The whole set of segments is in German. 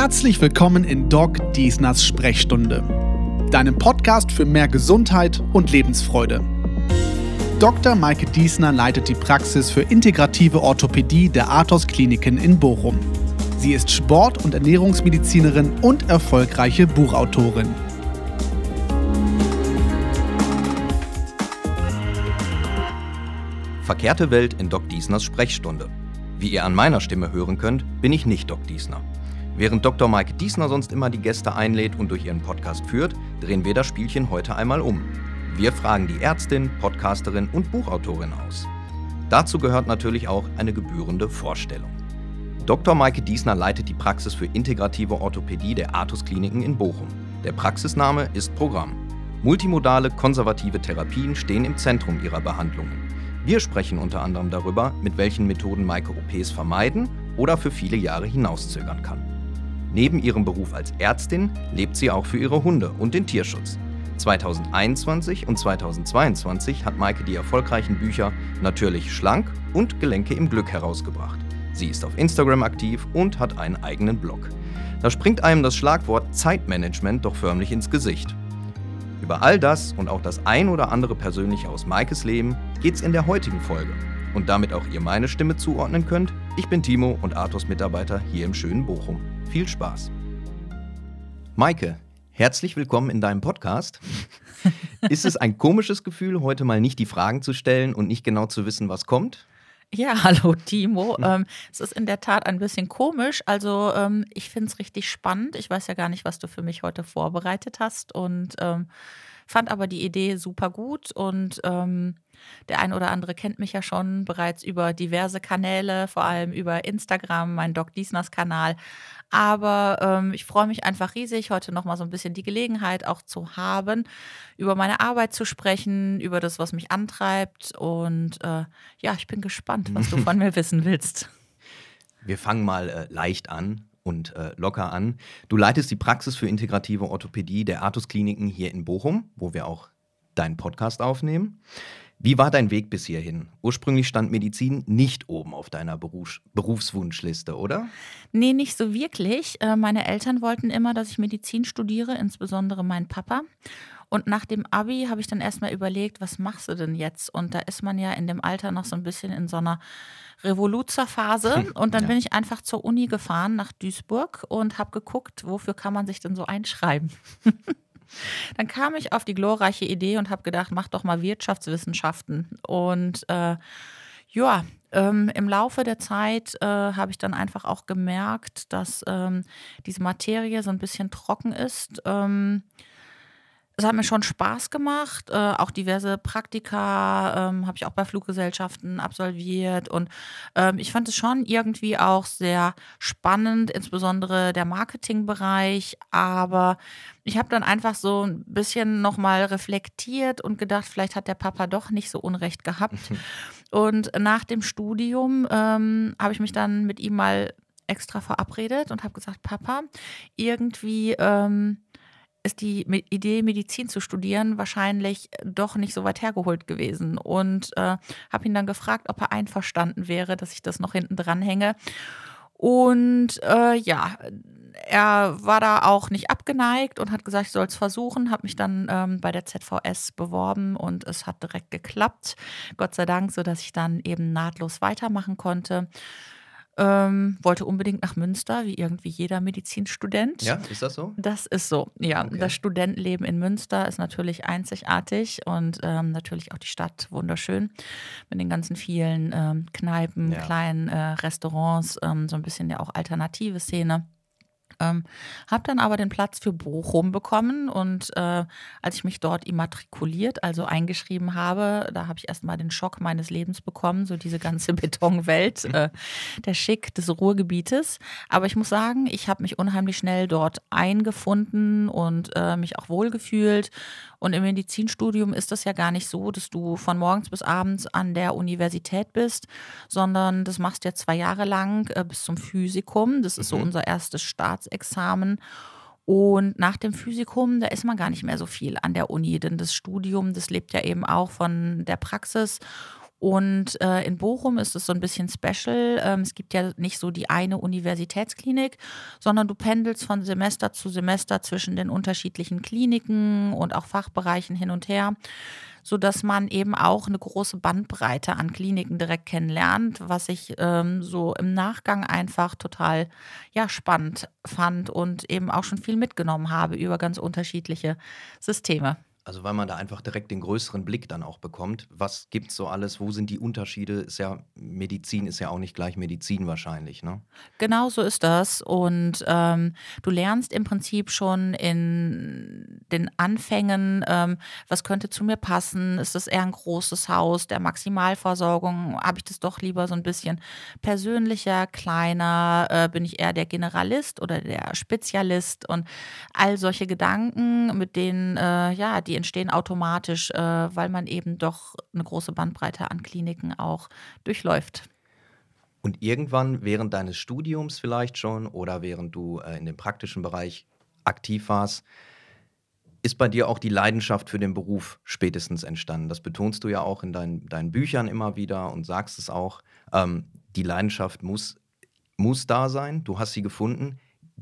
Herzlich willkommen in Doc Diesners Sprechstunde, deinem Podcast für mehr Gesundheit und Lebensfreude. Dr. Maike Diesner leitet die Praxis für integrative Orthopädie der Athos Kliniken in Bochum. Sie ist Sport- und Ernährungsmedizinerin und erfolgreiche Buchautorin. Verkehrte Welt in Doc Diesners Sprechstunde. Wie ihr an meiner Stimme hören könnt, bin ich nicht Doc Diesner. Während Dr. Mike Diesner sonst immer die Gäste einlädt und durch ihren Podcast führt, drehen wir das Spielchen heute einmal um. Wir fragen die Ärztin, Podcasterin und Buchautorin aus. Dazu gehört natürlich auch eine gebührende Vorstellung. Dr. Maike Diesner leitet die Praxis für integrative Orthopädie der Artus Kliniken in Bochum. Der Praxisname ist Programm. Multimodale konservative Therapien stehen im Zentrum ihrer Behandlungen. Wir sprechen unter anderem darüber, mit welchen Methoden Maike OPs vermeiden oder für viele Jahre hinauszögern kann. Neben ihrem Beruf als Ärztin lebt sie auch für ihre Hunde und den Tierschutz. 2021 und 2022 hat Maike die erfolgreichen Bücher Natürlich schlank und Gelenke im Glück herausgebracht. Sie ist auf Instagram aktiv und hat einen eigenen Blog. Da springt einem das Schlagwort Zeitmanagement doch förmlich ins Gesicht. Über all das und auch das ein oder andere Persönliche aus Maikes Leben geht's in der heutigen Folge. Und damit auch ihr meine Stimme zuordnen könnt, ich bin Timo und Arthurs Mitarbeiter hier im schönen Bochum. Viel Spaß! Maike, Herzlich willkommen in deinem Podcast. Ist es ein komisches Gefühl, heute mal nicht die Fragen zu stellen und nicht genau zu wissen, was kommt? Ja, hallo Timo. Hm. Ähm, es ist in der Tat ein bisschen komisch. Also ähm, ich finde es richtig spannend. Ich weiß ja gar nicht, was du für mich heute vorbereitet hast und ähm, fand aber die Idee super gut und ähm, der ein oder andere kennt mich ja schon bereits über diverse Kanäle, vor allem über Instagram, mein Doc Diesners Kanal. Aber ähm, ich freue mich einfach riesig, heute nochmal so ein bisschen die Gelegenheit auch zu haben, über meine Arbeit zu sprechen, über das, was mich antreibt. Und äh, ja, ich bin gespannt, was du von mir wissen willst. Wir fangen mal äh, leicht an und äh, locker an. Du leitest die Praxis für integrative Orthopädie der Artus Kliniken hier in Bochum, wo wir auch deinen Podcast aufnehmen. Wie war dein Weg bis hierhin? Ursprünglich stand Medizin nicht oben auf deiner Berufs Berufswunschliste, oder? Nee, nicht so wirklich. Äh, meine Eltern wollten immer, dass ich Medizin studiere, insbesondere mein Papa. Und nach dem Abi habe ich dann erstmal überlegt, was machst du denn jetzt? Und da ist man ja in dem Alter noch so ein bisschen in so einer Revoluzerphase. Und dann ja. bin ich einfach zur Uni gefahren nach Duisburg und habe geguckt, wofür kann man sich denn so einschreiben. Dann kam ich auf die glorreiche Idee und habe gedacht, mach doch mal Wirtschaftswissenschaften. Und äh, ja, ähm, im Laufe der Zeit äh, habe ich dann einfach auch gemerkt, dass ähm, diese Materie so ein bisschen trocken ist. Ähm, es hat mir schon Spaß gemacht. Äh, auch diverse Praktika ähm, habe ich auch bei Fluggesellschaften absolviert. Und ähm, ich fand es schon irgendwie auch sehr spannend, insbesondere der Marketingbereich. Aber ich habe dann einfach so ein bisschen nochmal reflektiert und gedacht, vielleicht hat der Papa doch nicht so Unrecht gehabt. und nach dem Studium ähm, habe ich mich dann mit ihm mal extra verabredet und habe gesagt, Papa, irgendwie ähm, ist die Idee, Medizin zu studieren, wahrscheinlich doch nicht so weit hergeholt gewesen. Und äh, habe ihn dann gefragt, ob er einverstanden wäre, dass ich das noch hinten dran hänge. Und äh, ja, er war da auch nicht abgeneigt und hat gesagt, ich soll es versuchen, habe mich dann ähm, bei der ZVS beworben und es hat direkt geklappt. Gott sei Dank, sodass ich dann eben nahtlos weitermachen konnte. Ähm, wollte unbedingt nach Münster, wie irgendwie jeder Medizinstudent. Ja, ist das so? Das ist so, ja. Okay. Das Studentenleben in Münster ist natürlich einzigartig und ähm, natürlich auch die Stadt wunderschön mit den ganzen vielen ähm, Kneipen, ja. kleinen äh, Restaurants, ähm, so ein bisschen ja auch alternative Szene. Ähm, habe dann aber den Platz für Bochum bekommen und äh, als ich mich dort immatrikuliert, also eingeschrieben habe, da habe ich erstmal den Schock meines Lebens bekommen, so diese ganze Betonwelt, äh, der Schick des Ruhrgebietes. Aber ich muss sagen, ich habe mich unheimlich schnell dort eingefunden und äh, mich auch wohlgefühlt. Und im Medizinstudium ist das ja gar nicht so, dass du von morgens bis abends an der Universität bist, sondern das machst du ja zwei Jahre lang äh, bis zum Physikum. Das ist mhm. so unser erstes Staats Staatsexamen. Und nach dem Physikum, da ist man gar nicht mehr so viel an der Uni, denn das Studium, das lebt ja eben auch von der Praxis. Und äh, in Bochum ist es so ein bisschen special. Ähm, es gibt ja nicht so die eine Universitätsklinik, sondern du pendelst von Semester zu Semester zwischen den unterschiedlichen Kliniken und auch Fachbereichen hin und her sodass man eben auch eine große Bandbreite an Kliniken direkt kennenlernt, was ich ähm, so im Nachgang einfach total ja, spannend fand und eben auch schon viel mitgenommen habe über ganz unterschiedliche Systeme. Also weil man da einfach direkt den größeren Blick dann auch bekommt. Was gibt es so alles? Wo sind die Unterschiede? Ist ja Medizin ist ja auch nicht gleich Medizin wahrscheinlich, ne? Genau so ist das. Und ähm, du lernst im Prinzip schon in den Anfängen, ähm, was könnte zu mir passen? Ist das eher ein großes Haus der Maximalversorgung? Habe ich das doch lieber so ein bisschen persönlicher, kleiner? Äh, bin ich eher der Generalist oder der Spezialist? Und all solche Gedanken, mit denen äh, ja die entstehen automatisch, äh, weil man eben doch eine große Bandbreite an Kliniken auch durchläuft. Und irgendwann während deines Studiums vielleicht schon oder während du äh, in dem praktischen Bereich aktiv warst, ist bei dir auch die Leidenschaft für den Beruf spätestens entstanden. Das betonst du ja auch in dein, deinen Büchern immer wieder und sagst es auch. Ähm, die Leidenschaft muss, muss da sein. Du hast sie gefunden.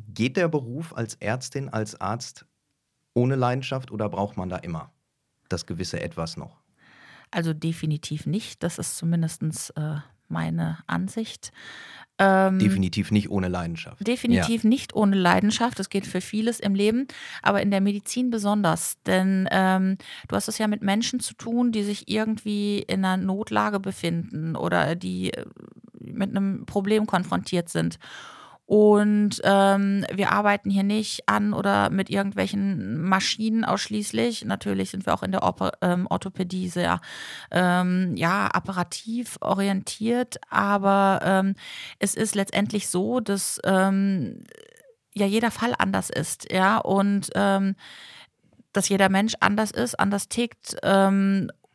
Geht der Beruf als Ärztin, als Arzt ohne Leidenschaft oder braucht man da immer das gewisse Etwas noch? Also definitiv nicht. Das ist zumindest äh, meine Ansicht. Ähm, definitiv nicht ohne Leidenschaft. Definitiv ja. nicht ohne Leidenschaft. Das geht für vieles im Leben, aber in der Medizin besonders. Denn ähm, du hast es ja mit Menschen zu tun, die sich irgendwie in einer Notlage befinden oder die äh, mit einem Problem konfrontiert sind. Und ähm, wir arbeiten hier nicht an oder mit irgendwelchen Maschinen ausschließlich. Natürlich sind wir auch in der Oper ähm, Orthopädie sehr ähm, ja, apparativ orientiert, aber ähm, es ist letztendlich so, dass ähm, ja jeder Fall anders ist, ja, und ähm, dass jeder Mensch anders ist, anders tickt.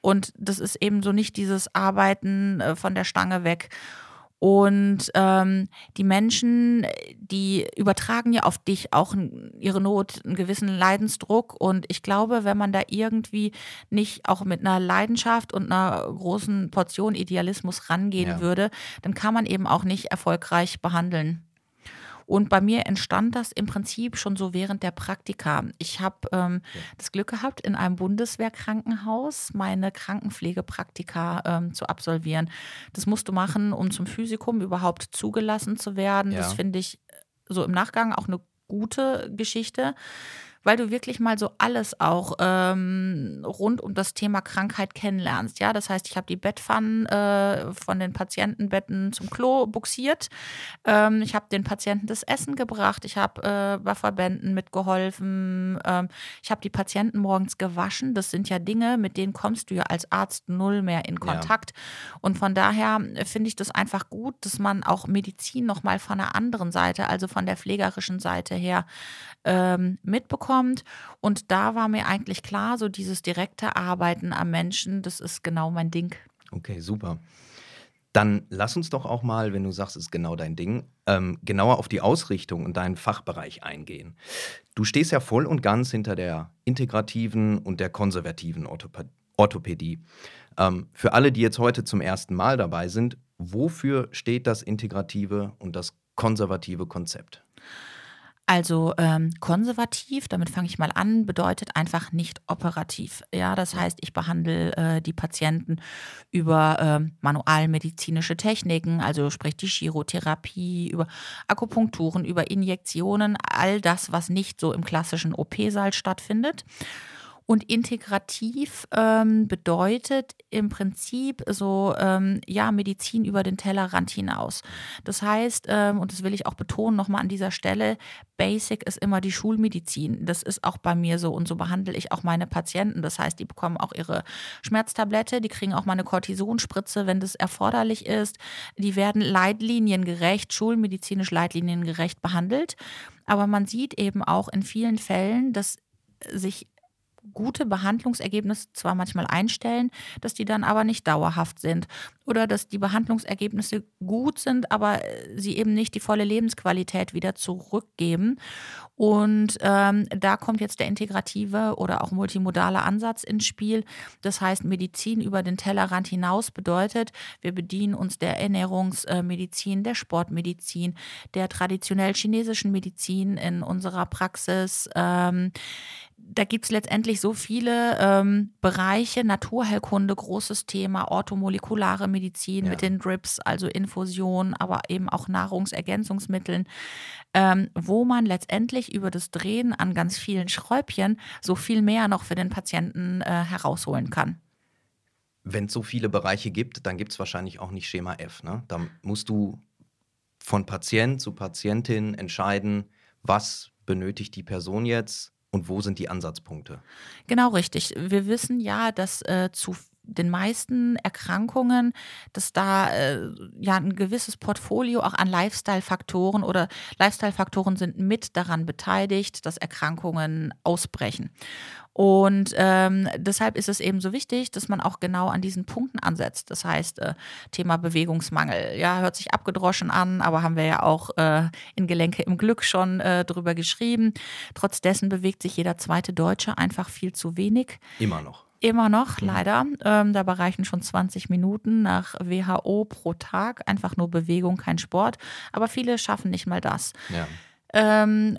Und das ist eben so nicht dieses Arbeiten äh, von der Stange weg. Und ähm, die Menschen, die übertragen ja auf dich auch ihre Not, einen gewissen Leidensdruck. Und ich glaube, wenn man da irgendwie nicht auch mit einer Leidenschaft und einer großen Portion Idealismus rangehen ja. würde, dann kann man eben auch nicht erfolgreich behandeln. Und bei mir entstand das im Prinzip schon so während der Praktika. Ich habe ähm, das Glück gehabt, in einem Bundeswehrkrankenhaus meine Krankenpflegepraktika ähm, zu absolvieren. Das musst du machen, um zum Physikum überhaupt zugelassen zu werden. Ja. Das finde ich so im Nachgang auch eine gute Geschichte weil du wirklich mal so alles auch ähm, rund um das Thema Krankheit kennenlernst. Ja, das heißt, ich habe die Bettpfannen äh, von den Patientenbetten zum Klo buxiert. Ähm, ich habe den Patienten das Essen gebracht. Ich habe äh, bei Verbänden mitgeholfen. Ähm, ich habe die Patienten morgens gewaschen. Das sind ja Dinge, mit denen kommst du ja als Arzt null mehr in Kontakt. Ja. Und von daher finde ich das einfach gut, dass man auch Medizin nochmal von der anderen Seite, also von der pflegerischen Seite her, ähm, mitbekommt. Und da war mir eigentlich klar, so dieses direkte Arbeiten am Menschen, das ist genau mein Ding. Okay, super. Dann lass uns doch auch mal, wenn du sagst, es ist genau dein Ding, ähm, genauer auf die Ausrichtung und deinen Fachbereich eingehen. Du stehst ja voll und ganz hinter der integrativen und der konservativen Orthopä Orthopädie. Ähm, für alle, die jetzt heute zum ersten Mal dabei sind, wofür steht das integrative und das konservative Konzept? Also ähm, konservativ, damit fange ich mal an, bedeutet einfach nicht operativ. Ja, das heißt, ich behandle äh, die Patienten über äh, manualmedizinische Techniken, also sprich die Chirotherapie, über Akupunkturen, über Injektionen, all das, was nicht so im klassischen OP-Saal stattfindet. Und integrativ ähm, bedeutet im Prinzip so, ähm, ja, Medizin über den Tellerrand hinaus. Das heißt, ähm, und das will ich auch betonen nochmal an dieser Stelle, Basic ist immer die Schulmedizin. Das ist auch bei mir so und so behandle ich auch meine Patienten. Das heißt, die bekommen auch ihre Schmerztablette, die kriegen auch mal eine Kortisonspritze, wenn das erforderlich ist. Die werden leitliniengerecht, schulmedizinisch leitliniengerecht behandelt. Aber man sieht eben auch in vielen Fällen, dass sich gute Behandlungsergebnisse zwar manchmal einstellen, dass die dann aber nicht dauerhaft sind oder dass die Behandlungsergebnisse gut sind, aber äh, sie eben nicht die volle Lebensqualität wieder zurückgeben. Und ähm, da kommt jetzt der integrative oder auch multimodale Ansatz ins Spiel. Das heißt, Medizin über den Tellerrand hinaus bedeutet, wir bedienen uns der Ernährungsmedizin, der Sportmedizin, der traditionell chinesischen Medizin in unserer Praxis. Ähm, da gibt es letztendlich so viele ähm, Bereiche, Naturheilkunde, großes Thema, orthomolekulare Medizin ja. mit den Drips, also Infusionen, aber eben auch Nahrungsergänzungsmitteln, ähm, wo man letztendlich über das Drehen an ganz vielen Schräubchen so viel mehr noch für den Patienten äh, herausholen kann. Wenn es so viele Bereiche gibt, dann gibt es wahrscheinlich auch nicht Schema F. Ne? Da musst du von Patient zu Patientin entscheiden, was benötigt die Person jetzt, und wo sind die Ansatzpunkte? Genau richtig. Wir wissen ja, dass äh, zu den meisten Erkrankungen, dass da äh, ja ein gewisses Portfolio auch an Lifestyle-Faktoren oder Lifestyle-Faktoren sind mit daran beteiligt, dass Erkrankungen ausbrechen. Und ähm, deshalb ist es eben so wichtig, dass man auch genau an diesen Punkten ansetzt. Das heißt, äh, Thema Bewegungsmangel. Ja, hört sich abgedroschen an, aber haben wir ja auch äh, in Gelenke im Glück schon äh, drüber geschrieben. Trotz dessen bewegt sich jeder zweite Deutsche einfach viel zu wenig. Immer noch. Immer noch, leider. Ähm, dabei reichen schon 20 Minuten nach WHO pro Tag. Einfach nur Bewegung, kein Sport. Aber viele schaffen nicht mal das. Ja. Ähm,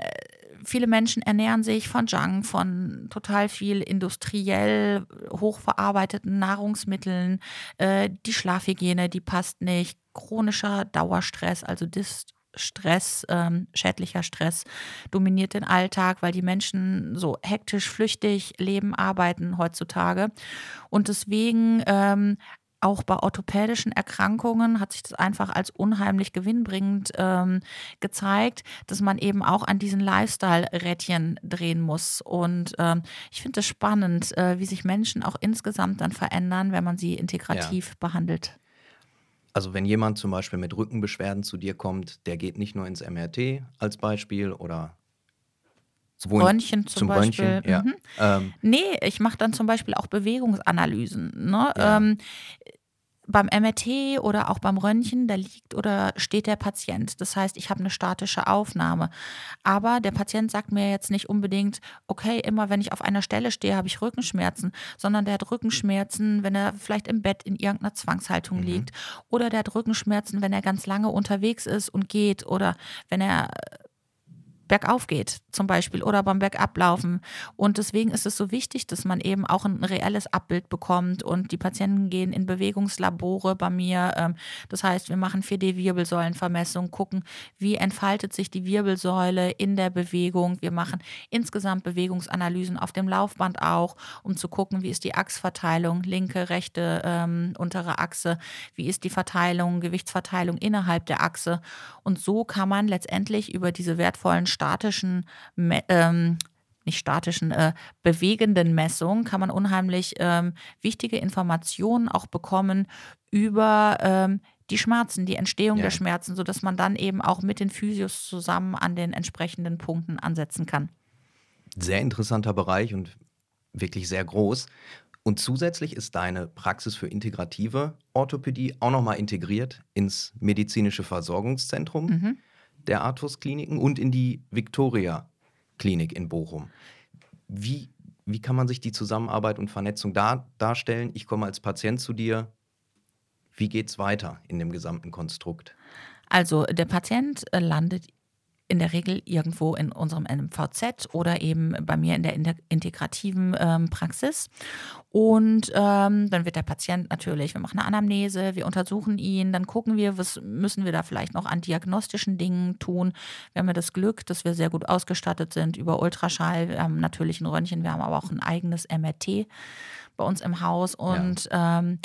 viele Menschen ernähren sich von Junk, von total viel industriell hochverarbeiteten Nahrungsmitteln. Äh, die Schlafhygiene, die passt nicht. Chronischer Dauerstress, also Stress, ähm, schädlicher Stress dominiert den Alltag, weil die Menschen so hektisch, flüchtig leben, arbeiten heutzutage. Und deswegen ähm, auch bei orthopädischen Erkrankungen hat sich das einfach als unheimlich gewinnbringend ähm, gezeigt, dass man eben auch an diesen Lifestyle-Rädchen drehen muss. Und ähm, ich finde es spannend, äh, wie sich Menschen auch insgesamt dann verändern, wenn man sie integrativ ja. behandelt. Also wenn jemand zum Beispiel mit Rückenbeschwerden zu dir kommt, der geht nicht nur ins MRT als Beispiel oder zum Röntgen zum, zum Beispiel. Röntgen, ja. Mhm. Ähm. Nee, ich mache dann zum Beispiel auch Bewegungsanalysen. Ne? Ja. Ähm, beim MRT oder auch beim Röntgen, da liegt oder steht der Patient. Das heißt, ich habe eine statische Aufnahme. Aber der Patient sagt mir jetzt nicht unbedingt, okay, immer wenn ich auf einer Stelle stehe, habe ich Rückenschmerzen, sondern der hat Rückenschmerzen, wenn er vielleicht im Bett in irgendeiner Zwangshaltung mhm. liegt. Oder der hat Rückenschmerzen, wenn er ganz lange unterwegs ist und geht. Oder wenn er bergauf geht, zum Beispiel, oder beim Bergablaufen. Und deswegen ist es so wichtig, dass man eben auch ein reelles Abbild bekommt. Und die Patienten gehen in Bewegungslabore bei mir. Ähm, das heißt, wir machen 4D-Wirbelsäulenvermessung, gucken, wie entfaltet sich die Wirbelsäule in der Bewegung. Wir machen insgesamt Bewegungsanalysen auf dem Laufband auch, um zu gucken, wie ist die Achsverteilung, linke, rechte, ähm, untere Achse, wie ist die Verteilung, Gewichtsverteilung innerhalb der Achse. Und so kann man letztendlich über diese wertvollen statischen, ähm, nicht statischen, äh, bewegenden Messungen kann man unheimlich ähm, wichtige Informationen auch bekommen über ähm, die Schmerzen, die Entstehung ja. der Schmerzen, sodass man dann eben auch mit den Physios zusammen an den entsprechenden Punkten ansetzen kann. Sehr interessanter Bereich und wirklich sehr groß. Und zusätzlich ist deine Praxis für integrative Orthopädie auch nochmal integriert ins medizinische Versorgungszentrum. Mhm der Artus-Kliniken und in die Victoria-Klinik in Bochum. Wie, wie kann man sich die Zusammenarbeit und Vernetzung da, darstellen? Ich komme als Patient zu dir. Wie geht es weiter in dem gesamten Konstrukt? Also der Patient äh, landet in der Regel irgendwo in unserem NMVZ oder eben bei mir in der integrativen ähm, Praxis. Und ähm, dann wird der Patient natürlich, wir machen eine Anamnese, wir untersuchen ihn, dann gucken wir, was müssen wir da vielleicht noch an diagnostischen Dingen tun. Wir haben ja das Glück, dass wir sehr gut ausgestattet sind über Ultraschall. Wir haben natürlich ein Röntgen, wir haben aber auch ein eigenes MRT bei uns im Haus. Und ja. ähm,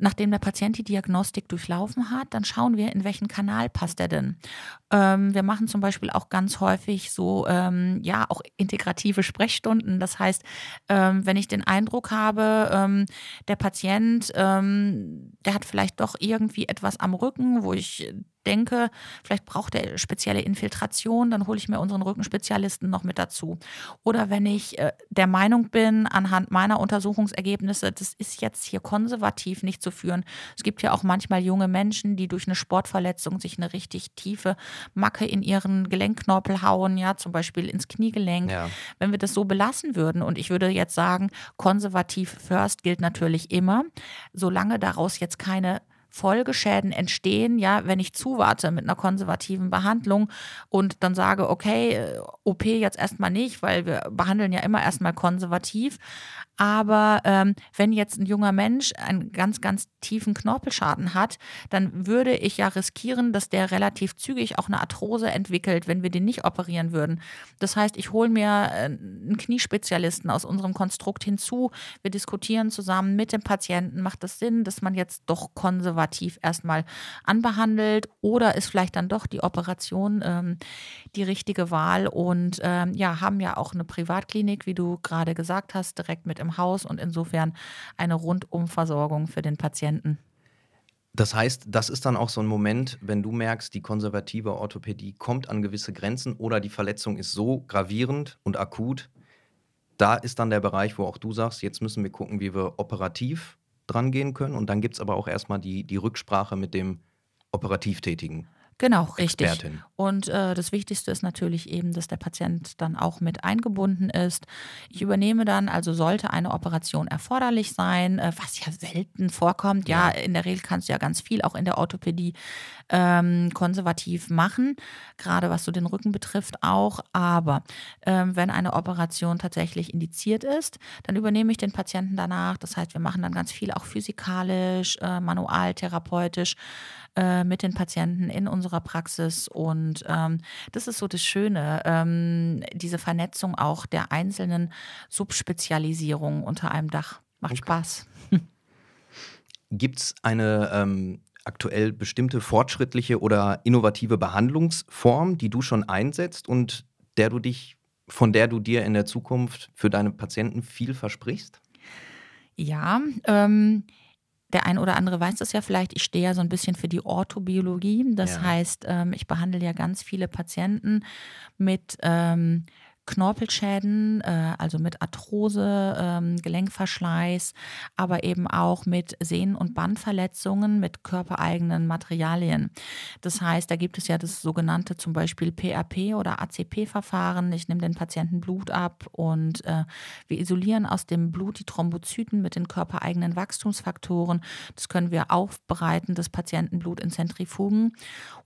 nachdem der Patient die Diagnostik durchlaufen hat, dann schauen wir, in welchen Kanal passt er denn. Ähm, wir machen zum Beispiel auch ganz häufig so, ähm, ja, auch integrative Sprechstunden. Das heißt, ähm, wenn ich den Eindruck habe, ähm, der Patient, ähm, der hat vielleicht doch irgendwie etwas am Rücken, wo ich denke, vielleicht braucht er spezielle Infiltration, dann hole ich mir unseren Rückenspezialisten noch mit dazu. Oder wenn ich äh, der Meinung bin, anhand meiner Untersuchungsergebnisse, das ist jetzt hier konservativ nicht zu führen. Es gibt ja auch manchmal junge Menschen, die durch eine Sportverletzung sich eine richtig tiefe Macke in ihren Gelenkknorpel hauen, ja, zum Beispiel ins Kniegelenk. Ja. Wenn wir das so belassen würden und ich würde jetzt sagen, konservativ first gilt natürlich immer, solange daraus jetzt keine Folgeschäden entstehen, ja, wenn ich zuwarte mit einer konservativen Behandlung und dann sage, okay, äh, OP jetzt erstmal nicht, weil wir behandeln ja immer erstmal konservativ. Aber ähm, wenn jetzt ein junger Mensch einen ganz, ganz tiefen Knorpelschaden hat, dann würde ich ja riskieren, dass der relativ zügig auch eine Arthrose entwickelt, wenn wir den nicht operieren würden. Das heißt, ich hole mir äh, einen Kniespezialisten aus unserem Konstrukt hinzu. Wir diskutieren zusammen mit dem Patienten, macht das Sinn, dass man jetzt doch konservativ erstmal anbehandelt oder ist vielleicht dann doch die Operation ähm, die richtige Wahl und ähm, ja, haben ja auch eine Privatklinik, wie du gerade gesagt hast, direkt mit im Haus und insofern eine Rundumversorgung für den Patienten. Das heißt, das ist dann auch so ein Moment, wenn du merkst, die konservative Orthopädie kommt an gewisse Grenzen oder die Verletzung ist so gravierend und akut, da ist dann der Bereich, wo auch du sagst, jetzt müssen wir gucken, wie wir operativ dran gehen können. Und dann gibt es aber auch erstmal die, die Rücksprache mit dem Operativtätigen. Genau, richtig. Expertin. Und äh, das Wichtigste ist natürlich eben, dass der Patient dann auch mit eingebunden ist. Ich übernehme dann, also sollte eine Operation erforderlich sein, äh, was ja selten vorkommt. Ja. ja, in der Regel kannst du ja ganz viel auch in der Orthopädie ähm, konservativ machen, gerade was so den Rücken betrifft auch. Aber ähm, wenn eine Operation tatsächlich indiziert ist, dann übernehme ich den Patienten danach. Das heißt, wir machen dann ganz viel auch physikalisch, äh, manualtherapeutisch äh, mit den Patienten in unserer Praxis. Und ähm, das ist so das Schöne, ähm, diese Vernetzung auch der einzelnen Subspezialisierungen unter einem Dach. Macht okay. Spaß. Gibt es eine ähm, aktuell bestimmte fortschrittliche oder innovative Behandlungsform, die du schon einsetzt und der du dich, von der du dir in der Zukunft für deine Patienten viel versprichst? Ja, ähm, der ein oder andere weiß das ja vielleicht, ich stehe ja so ein bisschen für die Orthobiologie. Das ja. heißt, ähm, ich behandle ja ganz viele Patienten mit ähm, Knorpelschäden, äh, also mit Arthrose, ähm, Gelenkverschleiß, aber eben auch mit Sehnen- und Bandverletzungen mit körpereigenen Materialien. Das heißt, da gibt es ja das sogenannte zum Beispiel PRP oder ACP-Verfahren. Ich nehme den Patienten Blut ab und äh, wir isolieren aus dem Blut die Thrombozyten mit den körpereigenen Wachstumsfaktoren. Das können wir aufbereiten, das Patientenblut in Zentrifugen.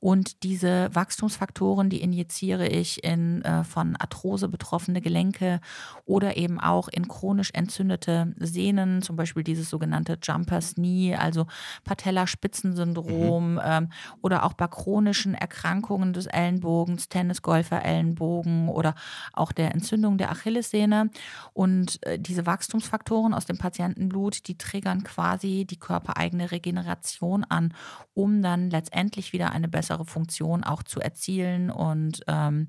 Und diese Wachstumsfaktoren, die injiziere ich in äh, von Arthrose betroffene Gelenke oder eben auch in chronisch entzündete Sehnen, zum Beispiel dieses sogenannte Jumpers Knee, also Patellaspitzensyndrom mhm. ähm, oder auch bei chronischen Erkrankungen des Ellenbogens, Tennisgolfer-Ellenbogen oder auch der Entzündung der Achillessehne. Und äh, diese Wachstumsfaktoren aus dem Patientenblut, die triggern quasi die körpereigene Regeneration an, um dann letztendlich wieder eine bessere Funktion auch zu erzielen und ähm,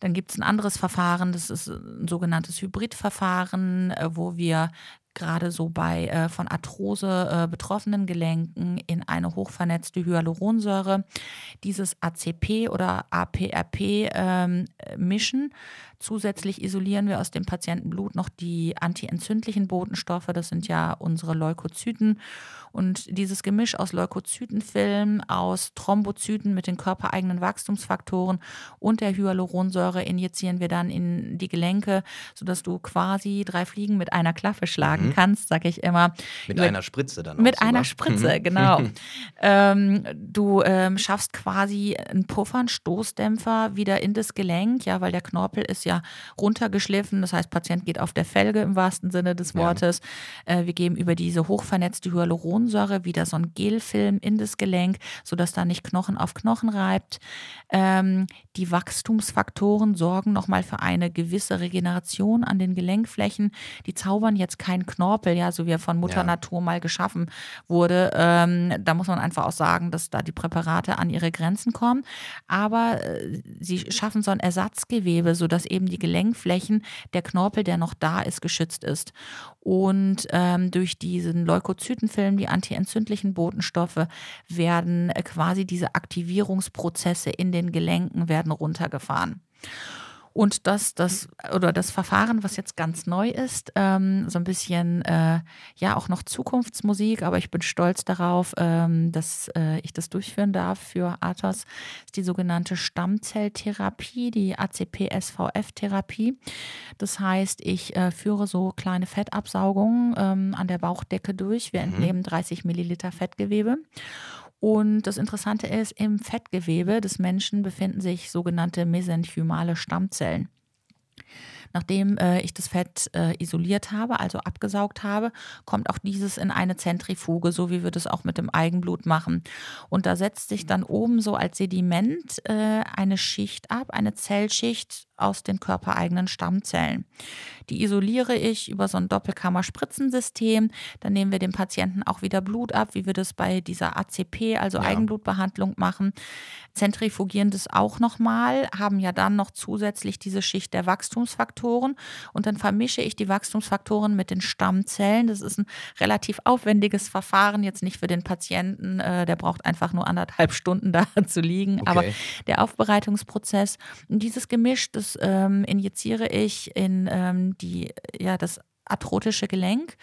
dann gibt es ein anderes Verfahren, das ist ein sogenanntes Hybridverfahren, äh, wo wir gerade so bei äh, von Arthrose äh, betroffenen Gelenken in eine hochvernetzte Hyaluronsäure dieses ACP oder APRP ähm, mischen. Zusätzlich isolieren wir aus dem Patientenblut noch die antientzündlichen Botenstoffe, das sind ja unsere Leukozyten. Und dieses Gemisch aus Leukozytenfilm, aus Thrombozyten mit den körpereigenen Wachstumsfaktoren und der Hyaluronsäure injizieren wir dann in die Gelenke, sodass du quasi drei Fliegen mit einer Klaffe schlagen mhm. kannst, sag ich immer. Mit einer Spritze dann. Mit einer Spritze, genau. ähm, du ähm, schaffst quasi einen Puffer, einen Stoßdämpfer wieder in das Gelenk, ja, weil der Knorpel ist ja runtergeschliffen. Das heißt, Patient geht auf der Felge im wahrsten Sinne des Wortes. Ja. Äh, wir geben über diese hochvernetzte Hyaluronsäure wieder so einen Gelfilm in das Gelenk, sodass da nicht Knochen auf Knochen reibt. Ähm, die Wachstumsfaktoren sorgen nochmal für eine gewisse Regeneration an den Gelenkflächen. Die zaubern jetzt keinen Knorpel, ja, so wie er von Mutter ja. Natur mal geschaffen wurde. Ähm, da muss man einfach auch sagen, dass da die Präparate an ihre Grenzen kommen. Aber äh, sie schaffen so ein Ersatzgewebe, sodass eben die Gelenkflächen, der Knorpel, der noch da ist, geschützt ist. Und ähm, durch diesen Leukozytenfilm, die antientzündlichen Botenstoffe, werden äh, quasi diese Aktivierungsprozesse in den Gelenken werden runtergefahren. Und das, das, oder das Verfahren, was jetzt ganz neu ist, ähm, so ein bisschen, äh, ja, auch noch Zukunftsmusik, aber ich bin stolz darauf, ähm, dass äh, ich das durchführen darf für Athos, ist die sogenannte Stammzelltherapie, die ACP-SVF-Therapie. Das heißt, ich äh, führe so kleine Fettabsaugungen ähm, an der Bauchdecke durch. Wir mhm. entnehmen 30 Milliliter Fettgewebe. Und das Interessante ist, im Fettgewebe des Menschen befinden sich sogenannte mesenchymale Stammzellen. Nachdem äh, ich das Fett äh, isoliert habe, also abgesaugt habe, kommt auch dieses in eine Zentrifuge, so wie wir das auch mit dem Eigenblut machen. Und da setzt sich dann oben so als Sediment äh, eine Schicht ab, eine Zellschicht aus den körpereigenen Stammzellen. Die isoliere ich über so ein Doppelkammer-Spritzensystem. Dann nehmen wir dem Patienten auch wieder Blut ab, wie wir das bei dieser ACP, also ja. Eigenblutbehandlung machen. Zentrifugieren das auch nochmal, haben ja dann noch zusätzlich diese Schicht der Wachstumsfaktoren und dann vermische ich die Wachstumsfaktoren mit den Stammzellen. Das ist ein relativ aufwendiges Verfahren, jetzt nicht für den Patienten, äh, der braucht einfach nur anderthalb Stunden da zu liegen, okay. aber der Aufbereitungsprozess und dieses Gemisch, das ähm, injiziere ich in ähm, die, ja, das arthrotische Gelenk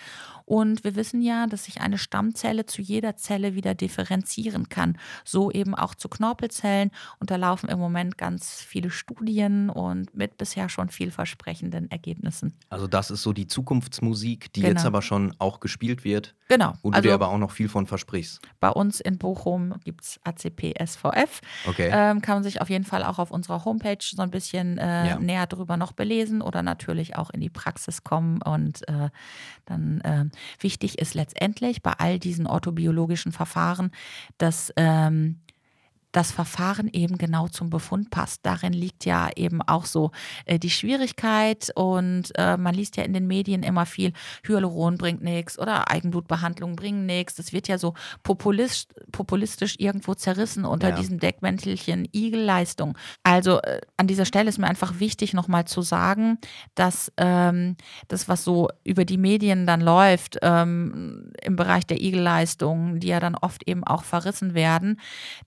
und wir wissen ja, dass sich eine Stammzelle zu jeder Zelle wieder differenzieren kann. So eben auch zu Knorpelzellen. Und da laufen im Moment ganz viele Studien und mit bisher schon vielversprechenden Ergebnissen. Also das ist so die Zukunftsmusik, die genau. jetzt aber schon auch gespielt wird. Genau. Wo du also, dir aber auch noch viel von versprichst. Bei uns in Bochum gibt es ACP SVF. Okay. Ähm, kann man sich auf jeden Fall auch auf unserer Homepage so ein bisschen äh, ja. näher drüber noch belesen oder natürlich auch in die Praxis kommen und äh, dann äh, Wichtig ist letztendlich bei all diesen orthobiologischen Verfahren, dass ähm, das Verfahren eben genau zum Befund passt. Darin liegt ja eben auch so äh, die Schwierigkeit und äh, man liest ja in den Medien immer viel, Hyaluron bringt nichts oder Eigenblutbehandlung bringen nichts. Das wird ja so populist, populistisch irgendwo zerrissen unter ja. diesem Deckmäntelchen Igelleistung. Also äh, an dieser Stelle ist mir einfach wichtig nochmal zu sagen, dass ähm, das, was so über die Medien dann läuft ähm, im Bereich der Igelleistung, die ja dann oft eben auch verrissen werden,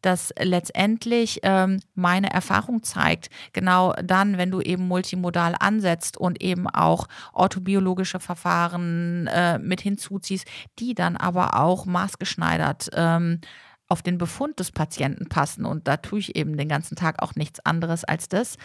dass letztendlich ähm, meine Erfahrung zeigt, genau dann, wenn du eben multimodal ansetzt und eben auch orthobiologische Verfahren äh, mit hinzuziehst, die dann aber auch maßgeschneidert ähm, auf den Befund des Patienten passen, und da tue ich eben den ganzen Tag auch nichts anderes als das,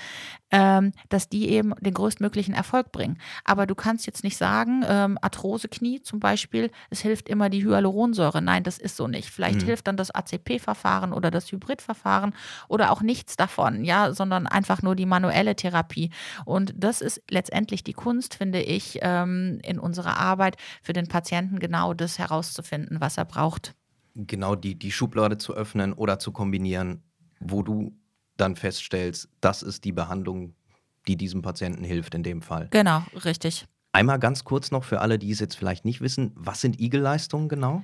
ähm, dass die eben den größtmöglichen Erfolg bringen. Aber du kannst jetzt nicht sagen, ähm, Arthrose-Knie zum Beispiel, es hilft immer die Hyaluronsäure. Nein, das ist so nicht. Vielleicht mhm. hilft dann das ACP-Verfahren oder das Hybrid-Verfahren oder auch nichts davon, ja, sondern einfach nur die manuelle Therapie. Und das ist letztendlich die Kunst, finde ich, ähm, in unserer Arbeit für den Patienten genau das herauszufinden, was er braucht genau die, die Schublade zu öffnen oder zu kombinieren, wo du dann feststellst, das ist die Behandlung, die diesem Patienten hilft in dem Fall. Genau, richtig. Einmal ganz kurz noch für alle, die es jetzt vielleicht nicht wissen, was sind Igel-Leistungen genau?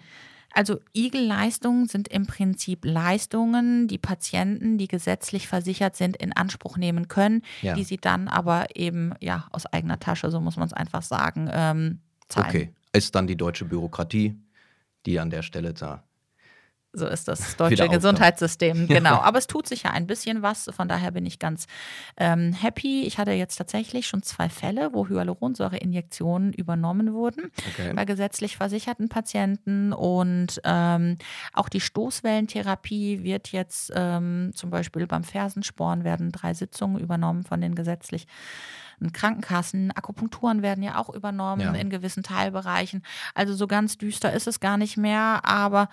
Also Igel-Leistungen sind im Prinzip Leistungen, die Patienten, die gesetzlich versichert sind, in Anspruch nehmen können, ja. die sie dann aber eben ja aus eigener Tasche, so muss man es einfach sagen, ähm, zahlen. Okay, ist dann die deutsche Bürokratie, die an der Stelle da so ist das deutsche Gesundheitssystem, genau. Aber es tut sich ja ein bisschen was, von daher bin ich ganz ähm, happy. Ich hatte jetzt tatsächlich schon zwei Fälle, wo Hyaluronsäureinjektionen übernommen wurden okay. bei gesetzlich versicherten Patienten und ähm, auch die Stoßwellentherapie wird jetzt ähm, zum Beispiel beim Fersensporn werden drei Sitzungen übernommen von den gesetzlich Krankenkassen, Akupunkturen werden ja auch übernommen ja. in gewissen Teilbereichen. Also so ganz düster ist es gar nicht mehr, aber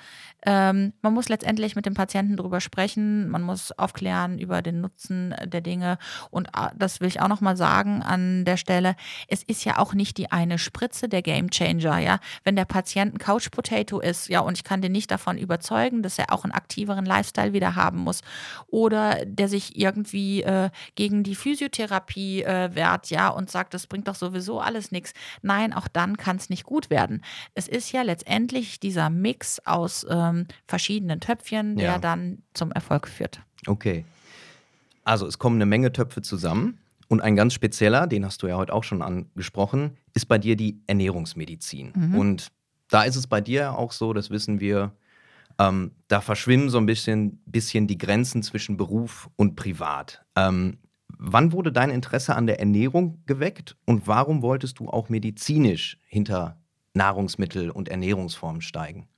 ähm, man muss letztendlich mit dem Patienten drüber sprechen, man muss aufklären über den Nutzen der Dinge und äh, das will ich auch nochmal sagen an der Stelle, es ist ja auch nicht die eine Spritze der Gamechanger, ja. Wenn der Patient ein Couch Potato ist, ja, und ich kann den nicht davon überzeugen, dass er auch einen aktiveren Lifestyle wieder haben muss oder der sich irgendwie äh, gegen die Physiotherapie äh, wehrt, abwehrt, ja, und sagt, das bringt doch sowieso alles nichts. Nein, auch dann kann es nicht gut werden. Es ist ja letztendlich dieser Mix aus ähm, verschiedenen Töpfchen, der Ja. dann zum Erfolg führt. Okay. Also es kommen eine Menge Töpfe zusammen. Und ein ganz spezieller, den hast du ja heute auch schon angesprochen, ist bei dir die Ernährungsmedizin. Mhm. Und da ist es bei dir auch so, das wissen wir, ähm, da verschwimmen so ein bisschen, bisschen die Grenzen zwischen Beruf und Privat. Ähm, wann wurde dein Interesse an der Ernährung geweckt und warum wolltest du auch medizinisch hinter Nahrungsmittel und Ernährungsformen steigen?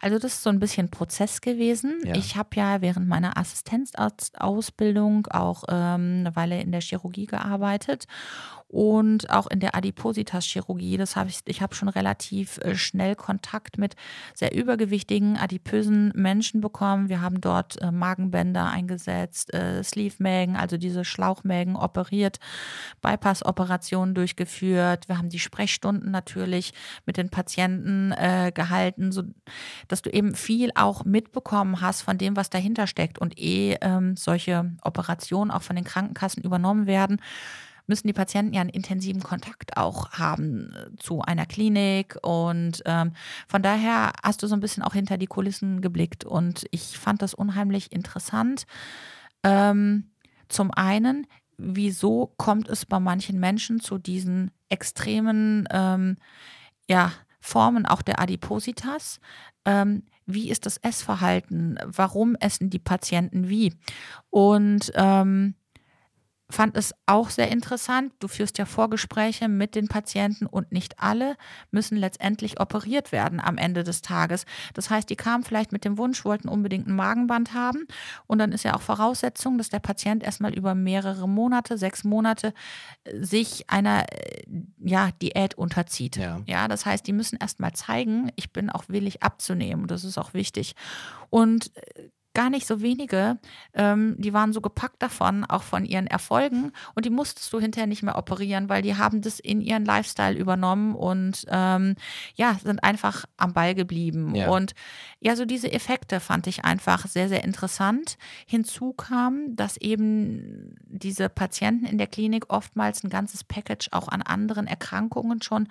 Also das ist so ein bisschen Prozess gewesen. Ja. Ich habe ja während meiner Assistenzausbildung auch ähm, eine Weile in der Chirurgie gearbeitet und auch in der Adipositas-Chirurgie. Das habe ich, ich habe schon relativ äh, schnell Kontakt mit sehr übergewichtigen, adipösen Menschen bekommen. Wir haben dort äh, Magenbänder eingesetzt, äh, Sleeve-Mägen, also diese Schlauchmägen operiert, Bypass-Operationen durchgeführt. Wir haben die Sprechstunden natürlich mit den Patienten äh, gehalten, so dass du eben viel auch mitbekommen hast von dem, was dahinter steckt. Und eh ähm, solche Operationen auch von den Krankenkassen übernommen werden, müssen die Patienten ja einen intensiven Kontakt auch haben äh, zu einer Klinik. Und ähm, von daher hast du so ein bisschen auch hinter die Kulissen geblickt. Und ich fand das unheimlich interessant. Ähm, zum einen, wieso kommt es bei manchen Menschen zu diesen extremen ähm, ja, Formen auch der Adipositas? Ähm, wie ist das Essverhalten? Warum essen die Patienten wie? Und ähm, fand es auch sehr interessant. Du führst ja Vorgespräche mit den Patienten und nicht alle müssen letztendlich operiert werden am Ende des Tages. Das heißt, die kamen vielleicht mit dem Wunsch, wollten unbedingt ein Magenband haben und dann ist ja auch Voraussetzung, dass der Patient erstmal über mehrere Monate, sechs Monate, äh, sich einer äh, ja, Diät unterzieht. Ja. Ja, das heißt, die müssen erstmal zeigen, ich bin auch willig abzunehmen. Das ist auch wichtig. Und äh, gar nicht so wenige, ähm, die waren so gepackt davon, auch von ihren Erfolgen. Und die musstest du hinterher nicht mehr operieren, weil die haben das in ihren Lifestyle übernommen und ähm, ja, sind einfach am Ball geblieben. Ja. Und ja, so diese Effekte fand ich einfach sehr, sehr interessant. Hinzu kam, dass eben diese Patienten in der Klinik oftmals ein ganzes Package auch an anderen Erkrankungen schon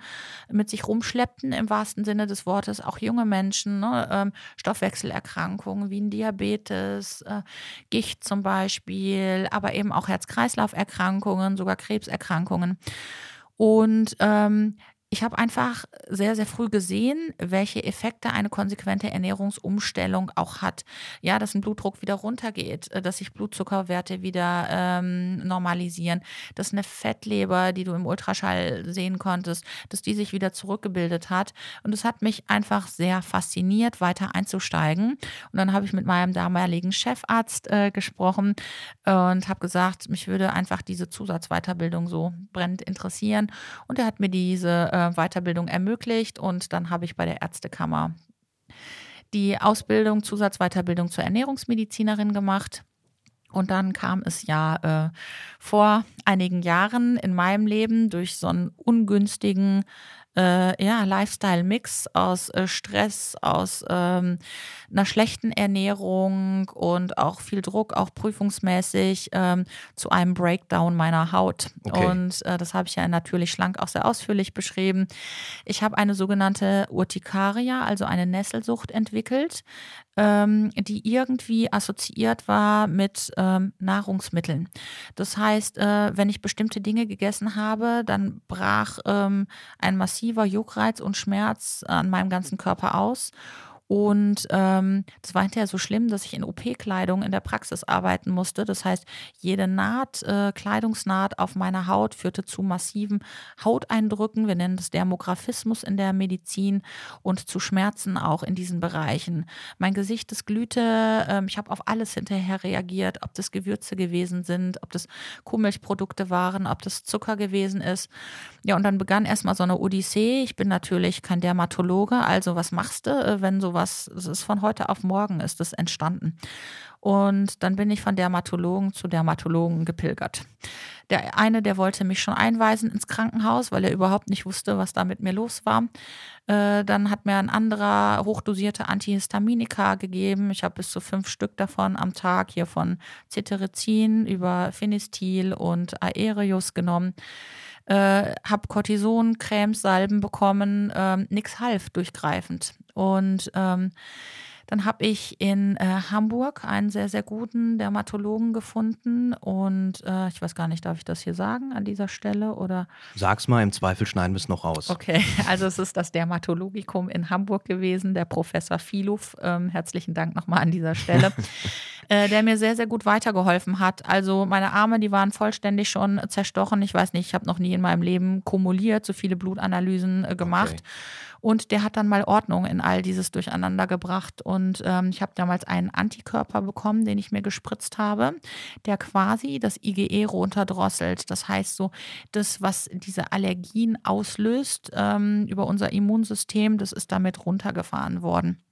mit sich rumschleppten, im wahrsten Sinne des Wortes, auch junge Menschen, ne, ähm, Stoffwechselerkrankungen wie ein Diabetes, äh, Gicht zum Beispiel, aber eben auch Herz-Kreislauf-Erkrankungen, sogar Krebserkrankungen. Und ähm, ich habe einfach sehr, sehr früh gesehen, welche Effekte eine konsequente Ernährungsumstellung auch hat. Ja, dass ein Blutdruck wieder runtergeht, äh, dass sich Blutzuckerwerte wieder ähm, normalisieren, dass eine Fettleber, die du im Ultraschall sehen konntest, dass die sich wieder zurückgebildet hat. Und es hat mich einfach sehr fasziniert, weiter einzusteigen. Und dann habe ich mit meinem damaligen Chefarzt äh, gesprochen und habe gesagt, mich würde einfach diese Zusatzweiterbildung so brennend interessieren. Und er hat mir diese äh, Weiterbildung ermöglicht und dann habe ich bei der Ärztekammer die Ausbildung, Zusatzweiterbildung zur Ernährungsmedizinerin gemacht. Und dann kam es ja äh, vor einigen Jahren in meinem Leben durch so einen ungünstigen äh, ja, Lifestyle-Mix aus äh, Stress, aus ähm, einer schlechten Ernährung und auch viel Druck, auch prüfungsmäßig, ähm, zu einem Breakdown meiner Haut. Okay. Und äh, das habe ich ja natürlich schlank auch sehr ausführlich beschrieben. Ich habe eine sogenannte Urtikaria, also eine Nesselsucht entwickelt, ähm, die irgendwie assoziiert war mit ähm, Nahrungsmitteln. Das heißt, äh, wenn ich bestimmte Dinge gegessen habe, dann brach ähm, ein massiver Juckreiz und Schmerz an meinem ganzen Körper aus. Und ähm, das war hinterher so schlimm, dass ich in OP-Kleidung in der Praxis arbeiten musste. Das heißt, jede Naht, äh, Kleidungsnaht auf meiner Haut führte zu massiven Hauteindrücken. Wir nennen das Dermographismus in der Medizin und zu Schmerzen auch in diesen Bereichen. Mein Gesicht, das glühte. Ähm, ich habe auf alles hinterher reagiert, ob das Gewürze gewesen sind, ob das Kuhmilchprodukte waren, ob das Zucker gewesen ist. Ja, und dann begann erstmal so eine Odyssee. Ich bin natürlich kein Dermatologe, also was machst du, äh, wenn sowas, es ist von heute auf morgen ist das entstanden. Und dann bin ich von Dermatologen zu Dermatologen gepilgert. Der eine, der wollte mich schon einweisen ins Krankenhaus, weil er überhaupt nicht wusste, was da mit mir los war. Äh, dann hat mir ein anderer hochdosierte Antihistaminika gegeben. Ich habe bis zu fünf Stück davon am Tag hier von Cetirizin über Finistil und Aereus genommen. Äh, habe Cortison, Cremes, Salben bekommen, ähm, nichts half durchgreifend. Und ähm, dann habe ich in äh, Hamburg einen sehr, sehr guten Dermatologen gefunden und äh, ich weiß gar nicht, darf ich das hier sagen an dieser Stelle oder? Sag's mal, im Zweifel schneiden wir es noch raus. Okay, also es ist das Dermatologikum in Hamburg gewesen, der Professor Filuf. Ähm, herzlichen Dank nochmal an dieser Stelle. äh, der mir sehr, sehr gut weitergeholfen hat. Also meine Arme, die waren vollständig schon zerstochen. Ich weiß nicht, ich habe noch nie in meinem Leben kumuliert, so viele Blutanalysen äh, gemacht. Okay. Und der hat dann mal Ordnung in all dieses Durcheinander gebracht. Und ähm, ich habe damals einen Antikörper bekommen, den ich mir gespritzt habe, der quasi das IgE runterdrosselt. Das heißt so, das, was diese Allergien auslöst ähm, über unser Immunsystem, das ist damit runtergefahren worden.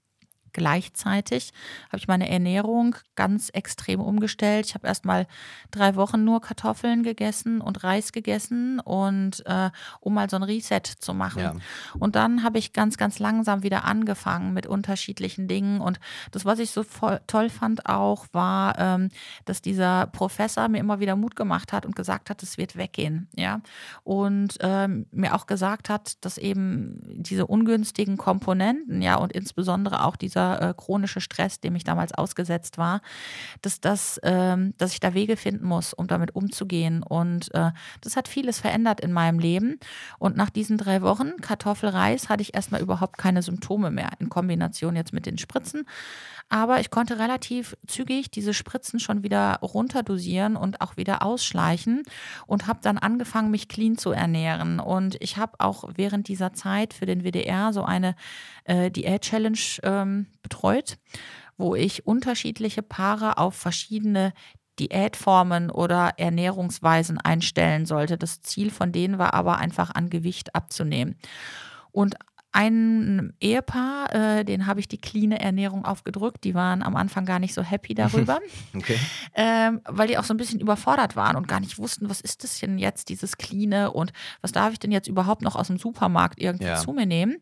Gleichzeitig habe ich meine Ernährung ganz extrem umgestellt. Ich habe erst mal drei Wochen nur Kartoffeln gegessen und Reis gegessen und äh, um mal so ein Reset zu machen. Ja. Und dann habe ich ganz, ganz langsam wieder angefangen mit unterschiedlichen Dingen. Und das, was ich so toll fand auch, war, ähm, dass dieser Professor mir immer wieder Mut gemacht hat und gesagt hat, es wird weggehen. Ja. Und ähm, mir auch gesagt hat, dass eben diese ungünstigen Komponenten, ja, und insbesondere auch dieser dieser äh, chronische Stress, dem ich damals ausgesetzt war, dass, das, ähm, dass ich da Wege finden muss, um damit umzugehen. Und äh, das hat vieles verändert in meinem Leben. Und nach diesen drei Wochen Kartoffelreis hatte ich erstmal überhaupt keine Symptome mehr, in Kombination jetzt mit den Spritzen. Aber ich konnte relativ zügig diese Spritzen schon wieder runterdosieren und auch wieder ausschleichen und habe dann angefangen, mich clean zu ernähren. Und ich habe auch während dieser Zeit für den WDR so eine äh, Diät-Challenge ähm, betreut, wo ich unterschiedliche Paare auf verschiedene Diätformen oder Ernährungsweisen einstellen sollte. Das Ziel von denen war aber einfach an Gewicht abzunehmen. Und ein Ehepaar, äh, den habe ich die cleane Ernährung aufgedrückt. Die waren am Anfang gar nicht so happy darüber, okay. ähm, weil die auch so ein bisschen überfordert waren und gar nicht wussten, was ist das denn jetzt, dieses cleane und was darf ich denn jetzt überhaupt noch aus dem Supermarkt irgendwie ja. zu mir nehmen.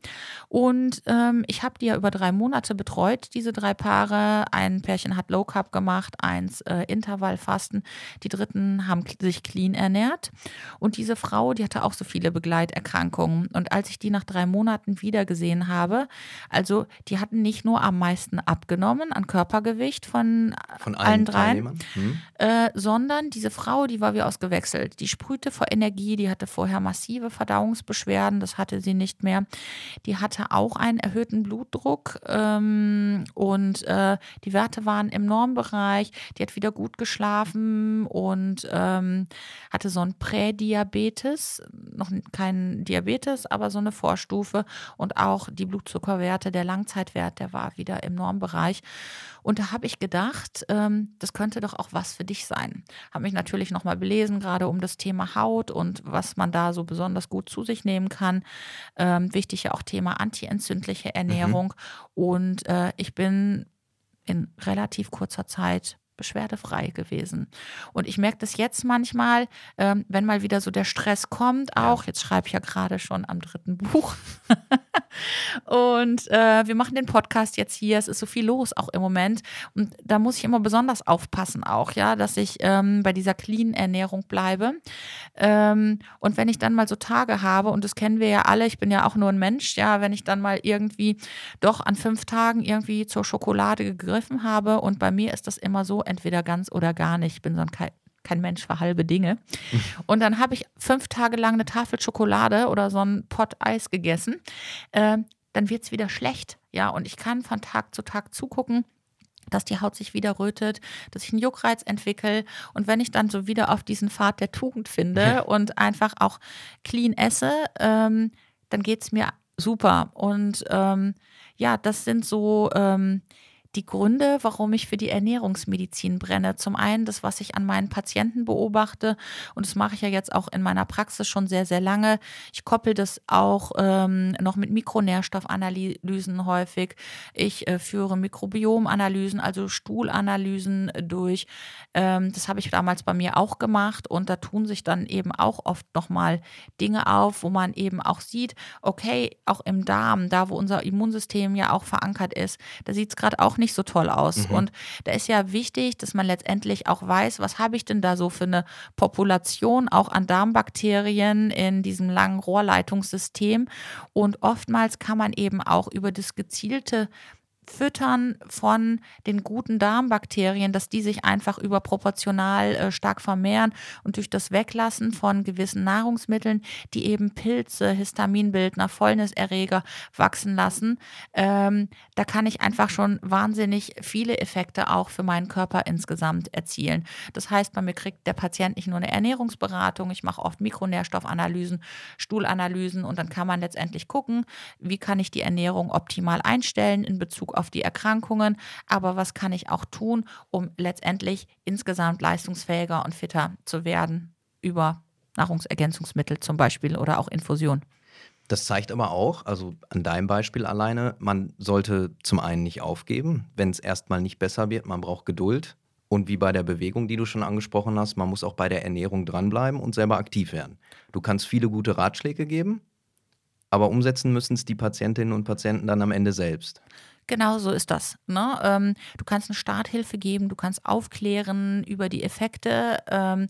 Und ähm, ich habe die ja über drei Monate betreut, diese drei Paare. Ein Pärchen hat Low Carb gemacht, eins äh, Intervallfasten. Die dritten haben sich clean ernährt. Und diese Frau, die hatte auch so viele Begleiterkrankungen. Und als ich die nach drei Monaten wiedergesehen habe. Also die hatten nicht nur am meisten abgenommen an Körpergewicht von, von allen, allen dreien, hm. äh, sondern diese Frau, die war wie ausgewechselt. Die sprühte vor Energie, die hatte vorher massive Verdauungsbeschwerden, das hatte sie nicht mehr. Die hatte auch einen erhöhten Blutdruck ähm, und äh, die Werte waren im Normbereich. Die hat wieder gut geschlafen und ähm, hatte so ein Prädiabetes, noch kein Diabetes, aber so eine Vorstufe und auch die Blutzuckerwerte, der Langzeitwert, der war wieder im Normbereich. Und da habe ich gedacht, ähm, das könnte doch auch was für dich sein. Habe mich natürlich nochmal belesen, gerade um das Thema Haut und was man da so besonders gut zu sich nehmen kann. Ähm, wichtig ja auch Thema antientzündliche Ernährung. Mhm. Und äh, ich bin in relativ kurzer Zeit beschwerdefrei gewesen. Und ich merke das jetzt manchmal, ähm, wenn mal wieder so der Stress kommt, auch, jetzt schreibe ich ja gerade schon am dritten Buch. und äh, wir machen den Podcast jetzt hier, es ist so viel los auch im Moment. Und da muss ich immer besonders aufpassen auch, ja, dass ich ähm, bei dieser clean Ernährung bleibe. Ähm, und wenn ich dann mal so Tage habe, und das kennen wir ja alle, ich bin ja auch nur ein Mensch, ja, wenn ich dann mal irgendwie doch an fünf Tagen irgendwie zur Schokolade gegriffen habe und bei mir ist das immer so, entweder ganz oder gar nicht. Ich bin so ein kein, kein Mensch für halbe Dinge. Und dann habe ich fünf Tage lang eine Tafel Schokolade oder so ein Pott Eis gegessen. Äh, dann wird es wieder schlecht. Ja, und ich kann von Tag zu Tag zugucken dass die Haut sich wieder rötet, dass ich einen Juckreiz entwickle. Und wenn ich dann so wieder auf diesen Pfad der Tugend finde und einfach auch clean esse, ähm, dann geht es mir super. Und ähm, ja, das sind so ähm, die Gründe, warum ich für die Ernährungsmedizin brenne. Zum einen das, was ich an meinen Patienten beobachte und das mache ich ja jetzt auch in meiner Praxis schon sehr, sehr lange. Ich koppel das auch ähm, noch mit Mikronährstoffanalysen häufig. Ich äh, führe Mikrobiomanalysen, also Stuhlanalysen durch. Ähm, das habe ich damals bei mir auch gemacht und da tun sich dann eben auch oft nochmal Dinge auf, wo man eben auch sieht, okay, auch im Darm, da wo unser Immunsystem ja auch verankert ist, da sieht es gerade auch nicht so toll aus. Mhm. Und da ist ja wichtig, dass man letztendlich auch weiß, was habe ich denn da so für eine Population auch an Darmbakterien in diesem langen Rohrleitungssystem. Und oftmals kann man eben auch über das gezielte Füttern von den guten Darmbakterien, dass die sich einfach überproportional äh, stark vermehren und durch das Weglassen von gewissen Nahrungsmitteln, die eben Pilze, Histaminbildner, Fäulniserreger wachsen lassen, ähm, da kann ich einfach schon wahnsinnig viele Effekte auch für meinen Körper insgesamt erzielen. Das heißt, bei mir kriegt der Patient nicht nur eine Ernährungsberatung, ich mache oft Mikronährstoffanalysen, Stuhlanalysen und dann kann man letztendlich gucken, wie kann ich die Ernährung optimal einstellen in Bezug auf die Erkrankungen, aber was kann ich auch tun, um letztendlich insgesamt leistungsfähiger und fitter zu werden über Nahrungsergänzungsmittel zum Beispiel oder auch Infusion. Das zeigt aber auch, also an deinem Beispiel alleine, man sollte zum einen nicht aufgeben, wenn es erstmal nicht besser wird, man braucht Geduld. Und wie bei der Bewegung, die du schon angesprochen hast, man muss auch bei der Ernährung dranbleiben und selber aktiv werden. Du kannst viele gute Ratschläge geben, aber umsetzen müssen es die Patientinnen und Patienten dann am Ende selbst. Genau so ist das. Ne? Ähm, du kannst eine Starthilfe geben, du kannst aufklären über die Effekte. Ähm,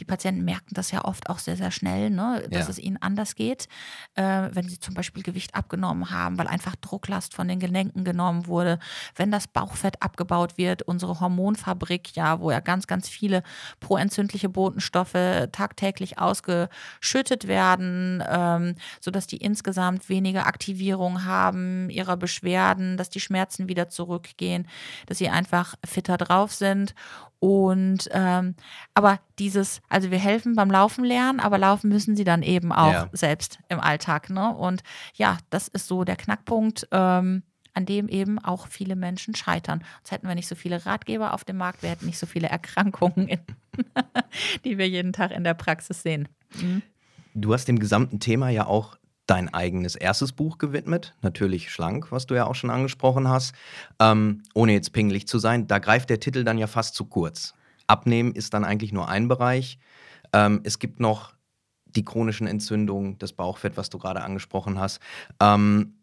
die Patienten merken das ja oft auch sehr, sehr schnell, ne? dass ja. es ihnen anders geht, äh, wenn sie zum Beispiel Gewicht abgenommen haben, weil einfach Drucklast von den Gelenken genommen wurde, wenn das Bauchfett abgebaut wird, unsere Hormonfabrik, ja, wo ja ganz, ganz viele proentzündliche Botenstoffe tagtäglich ausgeschüttet werden, ähm, sodass die insgesamt weniger Aktivierung haben ihrer Beschwerden, dass die die Schmerzen wieder zurückgehen, dass sie einfach fitter drauf sind. Und ähm, aber dieses, also wir helfen beim Laufen lernen, aber laufen müssen sie dann eben auch ja. selbst im Alltag. Ne? Und ja, das ist so der Knackpunkt. Ähm, an dem eben auch viele Menschen scheitern. Sonst hätten wir nicht so viele Ratgeber auf dem Markt, wir hätten nicht so viele Erkrankungen, in, die wir jeden Tag in der Praxis sehen. Mhm. Du hast dem gesamten Thema ja auch dein eigenes erstes Buch gewidmet, natürlich schlank, was du ja auch schon angesprochen hast. Ähm, ohne jetzt pingelig zu sein, da greift der Titel dann ja fast zu kurz. Abnehmen ist dann eigentlich nur ein Bereich. Ähm, es gibt noch die chronischen Entzündungen, das Bauchfett, was du gerade angesprochen hast. Ähm,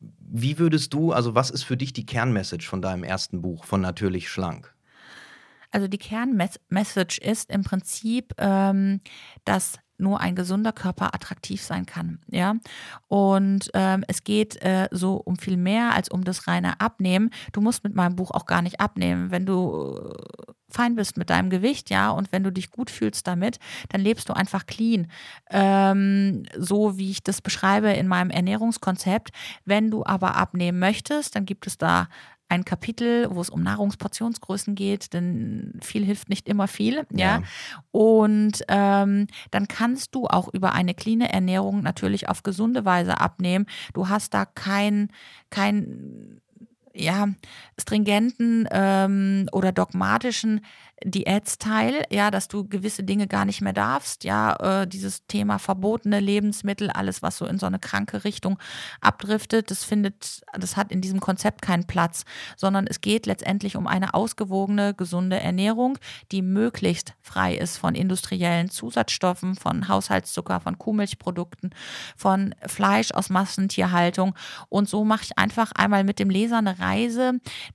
wie würdest du, also was ist für dich die Kernmessage von deinem ersten Buch, von Natürlich Schlank? Also die Kernmessage ist im Prinzip, ähm, dass nur ein gesunder Körper attraktiv sein kann. Ja, und ähm, es geht äh, so um viel mehr als um das reine Abnehmen. Du musst mit meinem Buch auch gar nicht abnehmen, wenn du äh, fein bist mit deinem Gewicht, ja, und wenn du dich gut fühlst damit, dann lebst du einfach clean. Ähm, so wie ich das beschreibe in meinem Ernährungskonzept. Wenn du aber abnehmen möchtest, dann gibt es da ein Kapitel, wo es um Nahrungsportionsgrößen geht, denn viel hilft nicht immer viel. Ja. ja. Und ähm, dann kannst du auch über eine cleane Ernährung natürlich auf gesunde Weise abnehmen. Du hast da kein, kein ja, stringenten ähm, oder dogmatischen Diätsteil, ja, dass du gewisse Dinge gar nicht mehr darfst, ja, äh, dieses Thema verbotene Lebensmittel, alles, was so in so eine kranke Richtung abdriftet, das findet, das hat in diesem Konzept keinen Platz, sondern es geht letztendlich um eine ausgewogene, gesunde Ernährung, die möglichst frei ist von industriellen Zusatzstoffen, von Haushaltszucker, von Kuhmilchprodukten, von Fleisch aus Massentierhaltung. Und so mache ich einfach einmal mit dem Leser eine Reise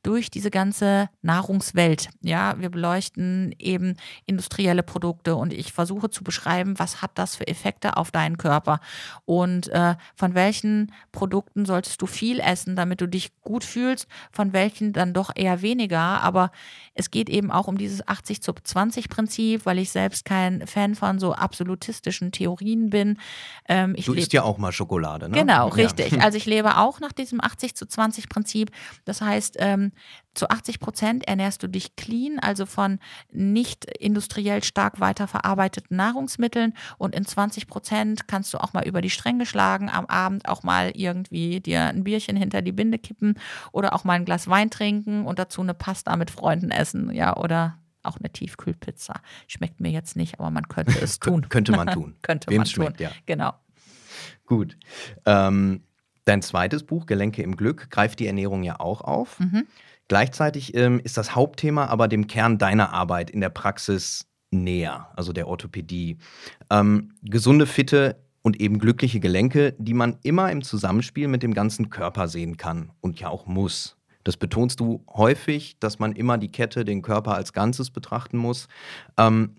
durch diese ganze Nahrungswelt. Ja, wir beleuchten eben industrielle Produkte und ich versuche zu beschreiben, was hat das für Effekte auf deinen Körper und äh, von welchen Produkten solltest du viel essen, damit du dich gut fühlst, von welchen dann doch eher weniger. Aber es geht eben auch um dieses 80 zu 20 Prinzip, weil ich selbst kein Fan von so absolutistischen Theorien bin. Ähm, du isst ja auch mal Schokolade, ne? Genau, richtig. Also ich lebe auch nach diesem 80 zu 20 Prinzip. Das heißt, ähm, zu 80 Prozent ernährst du dich clean, also von nicht industriell stark weiterverarbeiteten Nahrungsmitteln und in 20 Prozent kannst du auch mal über die Stränge schlagen, am Abend auch mal irgendwie dir ein Bierchen hinter die Binde kippen oder auch mal ein Glas Wein trinken und dazu eine Pasta mit Freunden essen, ja, oder auch eine Tiefkühlpizza. Schmeckt mir jetzt nicht, aber man könnte es tun. könnte man tun. könnte Wem man schmeckt, tun. ja. Genau. Gut. Ähm, dein zweites Buch, Gelenke im Glück, greift die Ernährung ja auch auf. Mhm. Gleichzeitig ähm, ist das Hauptthema aber dem Kern deiner Arbeit in der Praxis näher, also der Orthopädie. Ähm, gesunde, fitte und eben glückliche Gelenke, die man immer im Zusammenspiel mit dem ganzen Körper sehen kann und ja auch muss. Das betonst du häufig, dass man immer die Kette, den Körper als Ganzes betrachten muss. Ähm,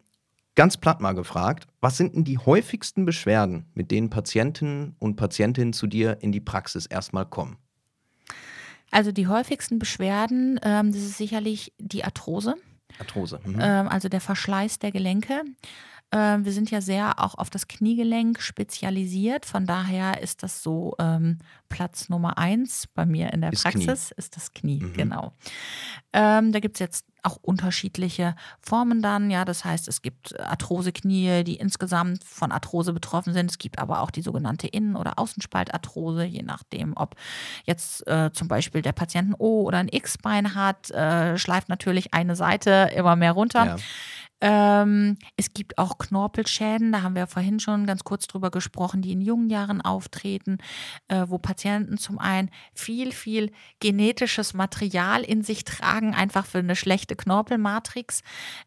ganz platt mal gefragt, was sind denn die häufigsten Beschwerden, mit denen Patienten und Patientinnen zu dir in die Praxis erstmal kommen? Also die häufigsten Beschwerden, ähm, das ist sicherlich die Arthrose, Arthrose. Mhm. ähm, also der Verschleiß der Gelenke. Ähm, wir sind ja sehr auch auf das Kniegelenk spezialisiert. Von daher ist das so ähm, Platz Nummer eins bei mir in der Ist Praxis, ist das Knie, Mhm. genau. Ähm, da gibt es jetzt auch unterschiedliche Formen dann. Ja, das heißt, es gibt Arthroseknie, die insgesamt von Arthrose betroffen sind. Es gibt aber auch die sogenannte Innen- oder Außenspaltarthrose, je nachdem, ob jetzt äh, zum Beispiel der Patient ein O- oder ein X-Bein hat, äh, schleift natürlich eine Seite immer mehr runter. Ja. Ähm, es gibt auch Knorpelschäden, da haben wir vorhin schon ganz kurz drüber gesprochen, die in jungen Jahren auftreten, äh, wo Patienten zum einen viel, viel genetisches Material in sich tragen, einfach für eine schlechte Knorpelmatrix,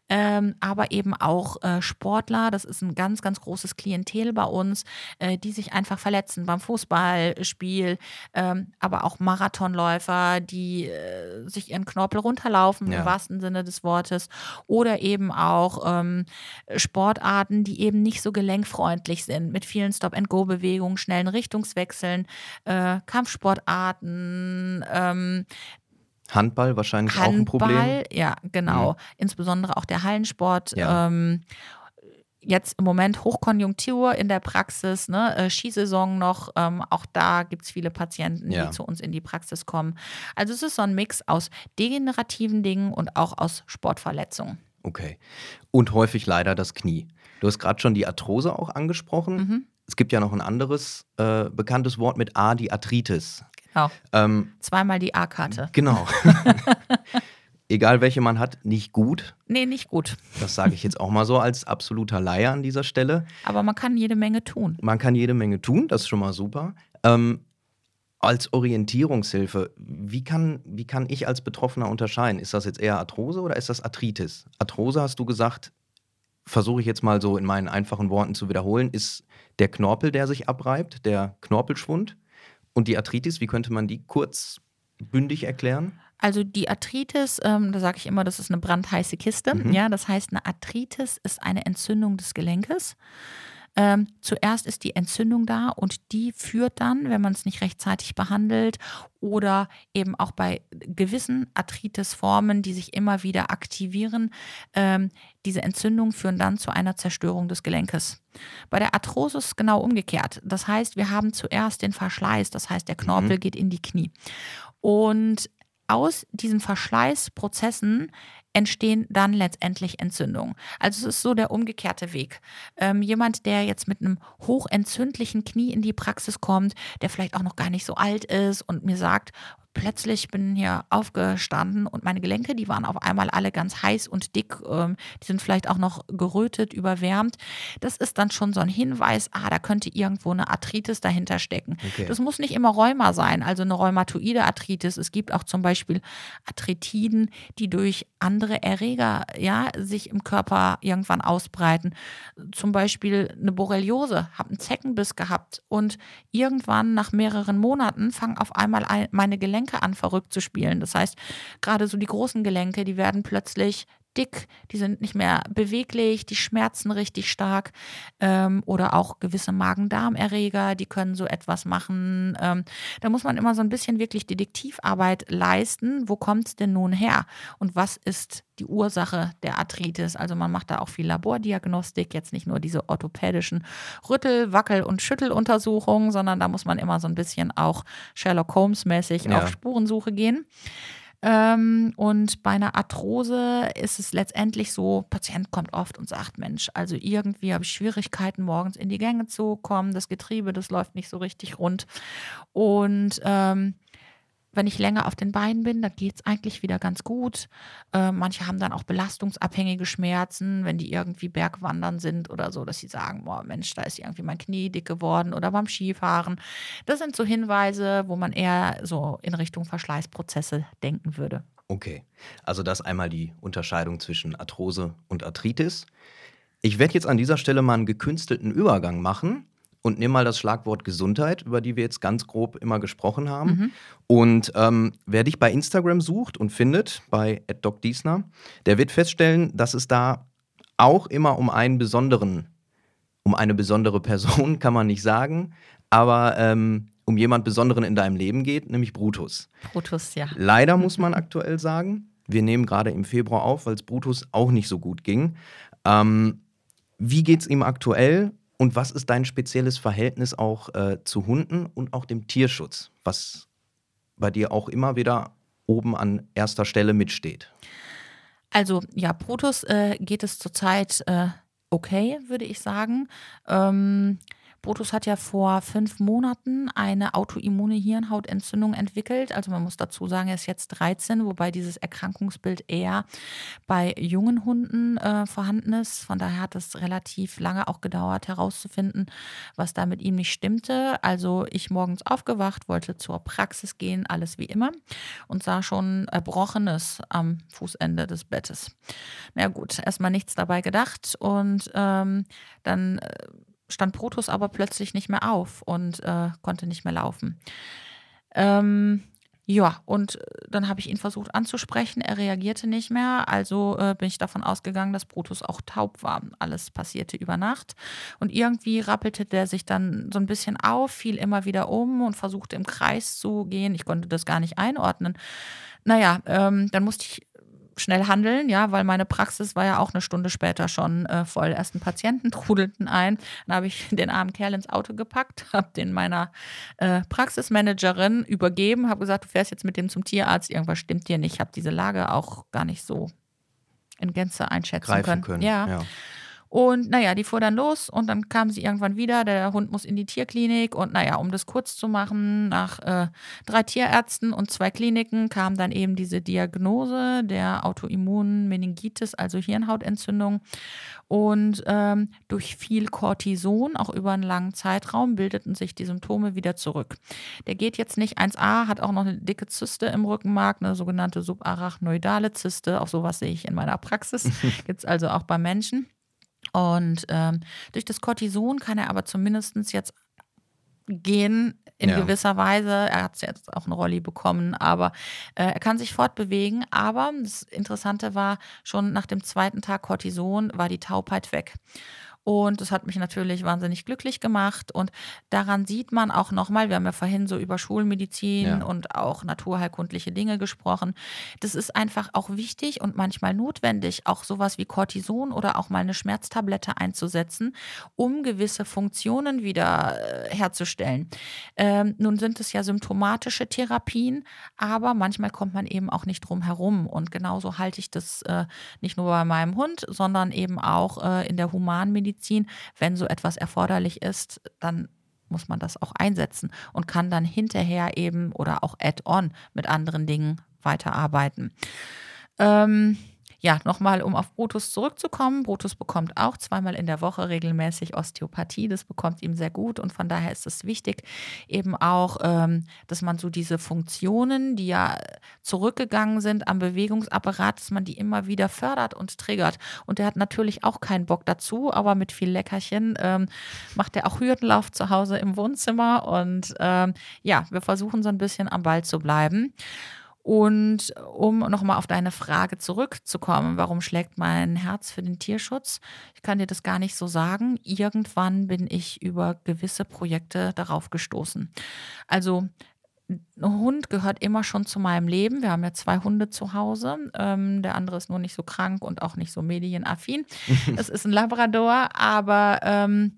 ähm, aber eben auch äh, Sportler, das ist ein ganz, ganz großes Klientel bei uns, äh, die sich einfach verletzen beim Fußballspiel, ähm, aber auch Marathonläufer, die äh, sich ihren Knorpel runterlaufen, Ja. im wahrsten Sinne des Wortes, oder eben auch ähm, Sportarten, die eben nicht so gelenkfreundlich sind, mit vielen Stop-and-Go-Bewegungen, schnellen Richtungswechseln, äh, Kampfsportarten, ähm, Handball wahrscheinlich auch ein Problem. Handball, ja, genau. Insbesondere auch der Hallensport. Ja. Ähm, jetzt im Moment Hochkonjunktur in der Praxis, ne, äh, Skisaison noch. Ähm, auch da gibt es viele Patienten, Ja. die zu uns in die Praxis kommen. Also es ist so ein Mix aus degenerativen Dingen und auch aus Sportverletzungen. Okay. Und häufig leider das Knie. Du hast gerade schon die Arthrose auch angesprochen. Mhm. Es gibt ja noch ein anderes äh, bekanntes Wort mit A, die Arthritis. Genau. Ähm, Zweimal die A-Karte. genau. Egal welche man hat, nicht gut. Nee, nicht gut. Das sage ich jetzt auch mal so als absoluter Laie an dieser Stelle. Aber man kann jede Menge tun. Man kann jede Menge tun, das ist schon mal super. Ähm, als Orientierungshilfe, wie kann, wie kann ich als Betroffener unterscheiden? Ist das jetzt eher Arthrose oder ist das Arthritis? Arthrose hast du gesagt, versuche ich jetzt mal so in meinen einfachen Worten zu wiederholen, ist der Knorpel, der sich abreibt, der Knorpelschwund. Und die Arthritis, wie könnte man die kurz bündig erklären? Also die Arthritis, ähm, da sage ich immer, das ist eine brandheiße Kiste. Mhm. Ja, das heißt, eine Arthritis ist eine Entzündung des Gelenkes. Ähm, zuerst ist die Entzündung da und die führt dann, wenn man es nicht rechtzeitig behandelt oder eben auch bei gewissen Arthritis-Formen, die sich immer wieder aktivieren, ähm, diese Entzündungen führen dann zu einer Zerstörung des Gelenkes. Bei der Arthrose ist genau umgekehrt. Das heißt, wir haben zuerst den Verschleiß, das heißt, der Knorpel geht in die Knie. Und aus diesen Verschleißprozessen entstehen dann letztendlich Entzündungen. Also es ist so der umgekehrte Weg. Ähm, jemand, der jetzt mit einem hochentzündlichen Knie in die Praxis kommt, der vielleicht auch noch gar nicht so alt ist und mir sagt, plötzlich bin hier aufgestanden und meine Gelenke, die waren auf einmal alle ganz heiß und dick, ähm, die sind vielleicht auch noch gerötet, überwärmt. Das ist dann schon so ein Hinweis, ah, da könnte irgendwo eine Arthritis dahinter stecken. Okay. Das muss nicht immer Rheuma sein, also eine rheumatoide Arthritis. Es gibt auch zum Beispiel Arthritiden, die durch andere Erreger ja, sich im Körper irgendwann ausbreiten. Zum Beispiel eine Borreliose, habe einen Zeckenbiss gehabt und irgendwann nach mehreren Monaten fangen auf einmal ein, meine Gelenke an, verrückt zu spielen. Das heißt, gerade so die großen Gelenke, die werden plötzlich dick, die sind nicht mehr beweglich, die schmerzen richtig stark ähm, oder auch gewisse Magen-Darm-Erreger, die können so etwas machen. Ähm, da muss man immer so ein bisschen wirklich Detektivarbeit leisten. Wo kommt es denn nun her? Und was ist die Ursache der Arthritis? Also man macht da auch viel Labordiagnostik, jetzt nicht nur diese orthopädischen Rüttel-, Wackel- und Schütteluntersuchungen, sondern da muss man immer so ein bisschen auch Sherlock Holmes-mäßig ja. auf Spurensuche gehen. Ähm, und bei einer Arthrose ist es letztendlich so, Patient kommt oft und sagt, Mensch, also irgendwie habe ich Schwierigkeiten, morgens in die Gänge zu kommen, das Getriebe, das läuft nicht so richtig rund. Und ähm, wenn ich länger auf den Beinen bin, dann geht es eigentlich wieder ganz gut. Äh, manche haben dann auch belastungsabhängige Schmerzen, wenn die irgendwie Bergwandern sind oder so, dass sie sagen, boah, Mensch, da ist irgendwie mein Knie dick geworden oder beim Skifahren. Das sind so Hinweise, wo man eher so in Richtung Verschleißprozesse denken würde. Okay, also das einmal die Unterscheidung zwischen Arthrose und Arthritis. Ich werde jetzt an dieser Stelle mal einen gekünstelten Übergang machen und nimm mal das Schlagwort Gesundheit, über die wir jetzt ganz grob immer gesprochen haben. Mhm. Und ähm, wer dich bei Instagram sucht und findet, bei @docdiesner, der wird feststellen, dass es da auch immer um einen besonderen, um eine besondere Person, kann man nicht sagen, aber ähm, um jemand Besonderen in deinem Leben geht, nämlich Brutus. Brutus, ja. Leider muss man aktuell sagen, wir nehmen gerade im Februar auf, weil es Brutus auch nicht so gut ging. Ähm, wie geht es ihm aktuell? Und was ist dein spezielles Verhältnis auch äh, zu Hunden und auch dem Tierschutz, was bei dir auch immer wieder oben an erster Stelle mitsteht? Also ja, Brutus äh, geht es zurzeit äh, okay, würde ich sagen. Ähm, Brutus hat ja vor fünf Monaten eine autoimmune Hirnhautentzündung entwickelt. Also man muss dazu sagen, er ist jetzt 13, wobei dieses Erkrankungsbild eher bei jungen Hunden äh, vorhanden ist. Von daher hat es relativ lange auch gedauert herauszufinden, was da mit ihm nicht stimmte. Also ich morgens aufgewacht, wollte zur Praxis gehen, alles wie immer und sah schon Erbrochenes am Fußende des Bettes. Na gut, erstmal nichts dabei gedacht und ähm, dann äh, stand Brutus aber plötzlich nicht mehr auf und äh, konnte nicht mehr laufen. Ähm, ja, und äh, dann habe ich ihn versucht anzusprechen. Er reagierte nicht mehr. Also äh, bin ich davon ausgegangen, dass Brutus auch taub war. Alles passierte über Nacht. Und irgendwie rappelte der sich dann so ein bisschen auf, fiel immer wieder um und versuchte im Kreis zu gehen. Ich konnte das gar nicht einordnen. Naja, ähm, dann musste ich schnell handeln, ja, weil meine Praxis war ja auch eine Stunde später schon äh, voll. Ersten Patienten trudelten ein. Dann habe ich den armen Kerl ins Auto gepackt, habe den meiner äh, Praxismanagerin übergeben, habe gesagt, du fährst jetzt mit dem zum Tierarzt, irgendwas stimmt dir nicht. Ich habe diese Lage auch gar nicht so in Gänze einschätzen Greifen können. können. Ja. ja. Und naja, die fuhr dann los und dann kam sie irgendwann wieder. Der Hund muss in die Tierklinik. Und naja, um das kurz zu machen, nach äh, drei Tierärzten und zwei Kliniken kam dann eben diese Diagnose der autoimmunen Meningitis, also Hirnhautentzündung. Und ähm, durch viel Cortison, auch über einen langen Zeitraum, bildeten sich die Symptome wieder zurück. Der geht jetzt nicht 1a, hat auch noch eine dicke Zyste im Rückenmark, eine sogenannte subarachnoidale Zyste. Auch sowas sehe ich in meiner Praxis. Gibt es also auch bei Menschen. Und ähm, durch das Cortison kann er aber zumindest jetzt gehen in ja. gewisser Weise. Er hat jetzt auch eine Rolli bekommen, aber äh, er kann sich fortbewegen. Aber das Interessante war, schon nach dem zweiten Tag Cortison war die Taubheit weg. Und das hat mich natürlich wahnsinnig glücklich gemacht. Und daran sieht man auch nochmal, wir haben ja vorhin so über Schulmedizin ja. und auch naturheilkundliche Dinge gesprochen. Das ist einfach auch wichtig und manchmal notwendig, auch sowas wie Cortison oder auch mal eine Schmerztablette einzusetzen, um gewisse Funktionen wieder äh, herzustellen. Ähm, nun sind es ja symptomatische Therapien, aber manchmal kommt man eben auch nicht drum herum. Und genauso halte ich das äh, nicht nur bei meinem Hund, sondern eben auch äh, in der Humanmedizin Medizin. Wenn so etwas erforderlich ist, dann muss man das auch einsetzen und kann dann hinterher eben oder auch add-on mit anderen Dingen weiterarbeiten. Ähm, ja, nochmal, um auf Brutus zurückzukommen. Brutus bekommt auch zweimal in der Woche regelmäßig Osteopathie. Das bekommt ihm sehr gut und von daher ist es wichtig, eben auch, ähm, dass man so diese Funktionen, die ja zurückgegangen sind am Bewegungsapparat, dass man die immer wieder fördert und triggert. Und der hat natürlich auch keinen Bock dazu, aber mit viel Leckerchen ähm, macht er auch Hürdenlauf zu Hause im Wohnzimmer und ähm, ja, wir versuchen so ein bisschen am Ball zu bleiben. Und um nochmal auf deine Frage zurückzukommen, warum schlägt mein Herz für den Tierschutz? Ich kann dir das gar nicht so sagen. Irgendwann bin ich über gewisse Projekte darauf gestoßen. Also ein Hund gehört immer schon zu meinem Leben. Wir haben ja zwei Hunde zu Hause. Ähm, der andere ist nur nicht so krank und auch nicht so medienaffin. es ist ein Labrador, aber ähm,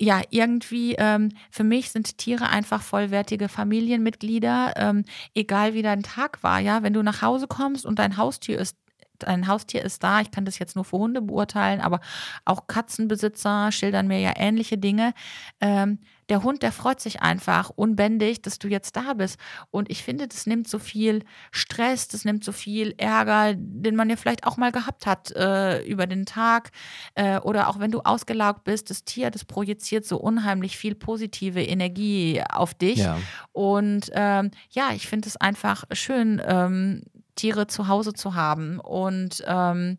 ja, irgendwie, ähm, für mich sind Tiere einfach vollwertige Familienmitglieder, ähm, egal wie dein Tag war, ja. Wenn du nach Hause kommst und dein Haustier ist dein Haustier ist da. Ich kann das jetzt nur für Hunde beurteilen, aber auch Katzenbesitzer schildern mir ja ähnliche Dinge. Ähm, der Hund, der freut sich einfach unbändig, dass du jetzt da bist. Und ich finde, das nimmt so viel Stress, das nimmt so viel Ärger, den man ja vielleicht auch mal gehabt hat äh, über den Tag. Äh, oder auch wenn du ausgelaugt bist, das Tier, das projiziert so unheimlich viel positive Energie auf dich. Ja. Und ähm, ja, ich finde es einfach schön, ähm, Tiere zu Hause zu haben. Und ähm,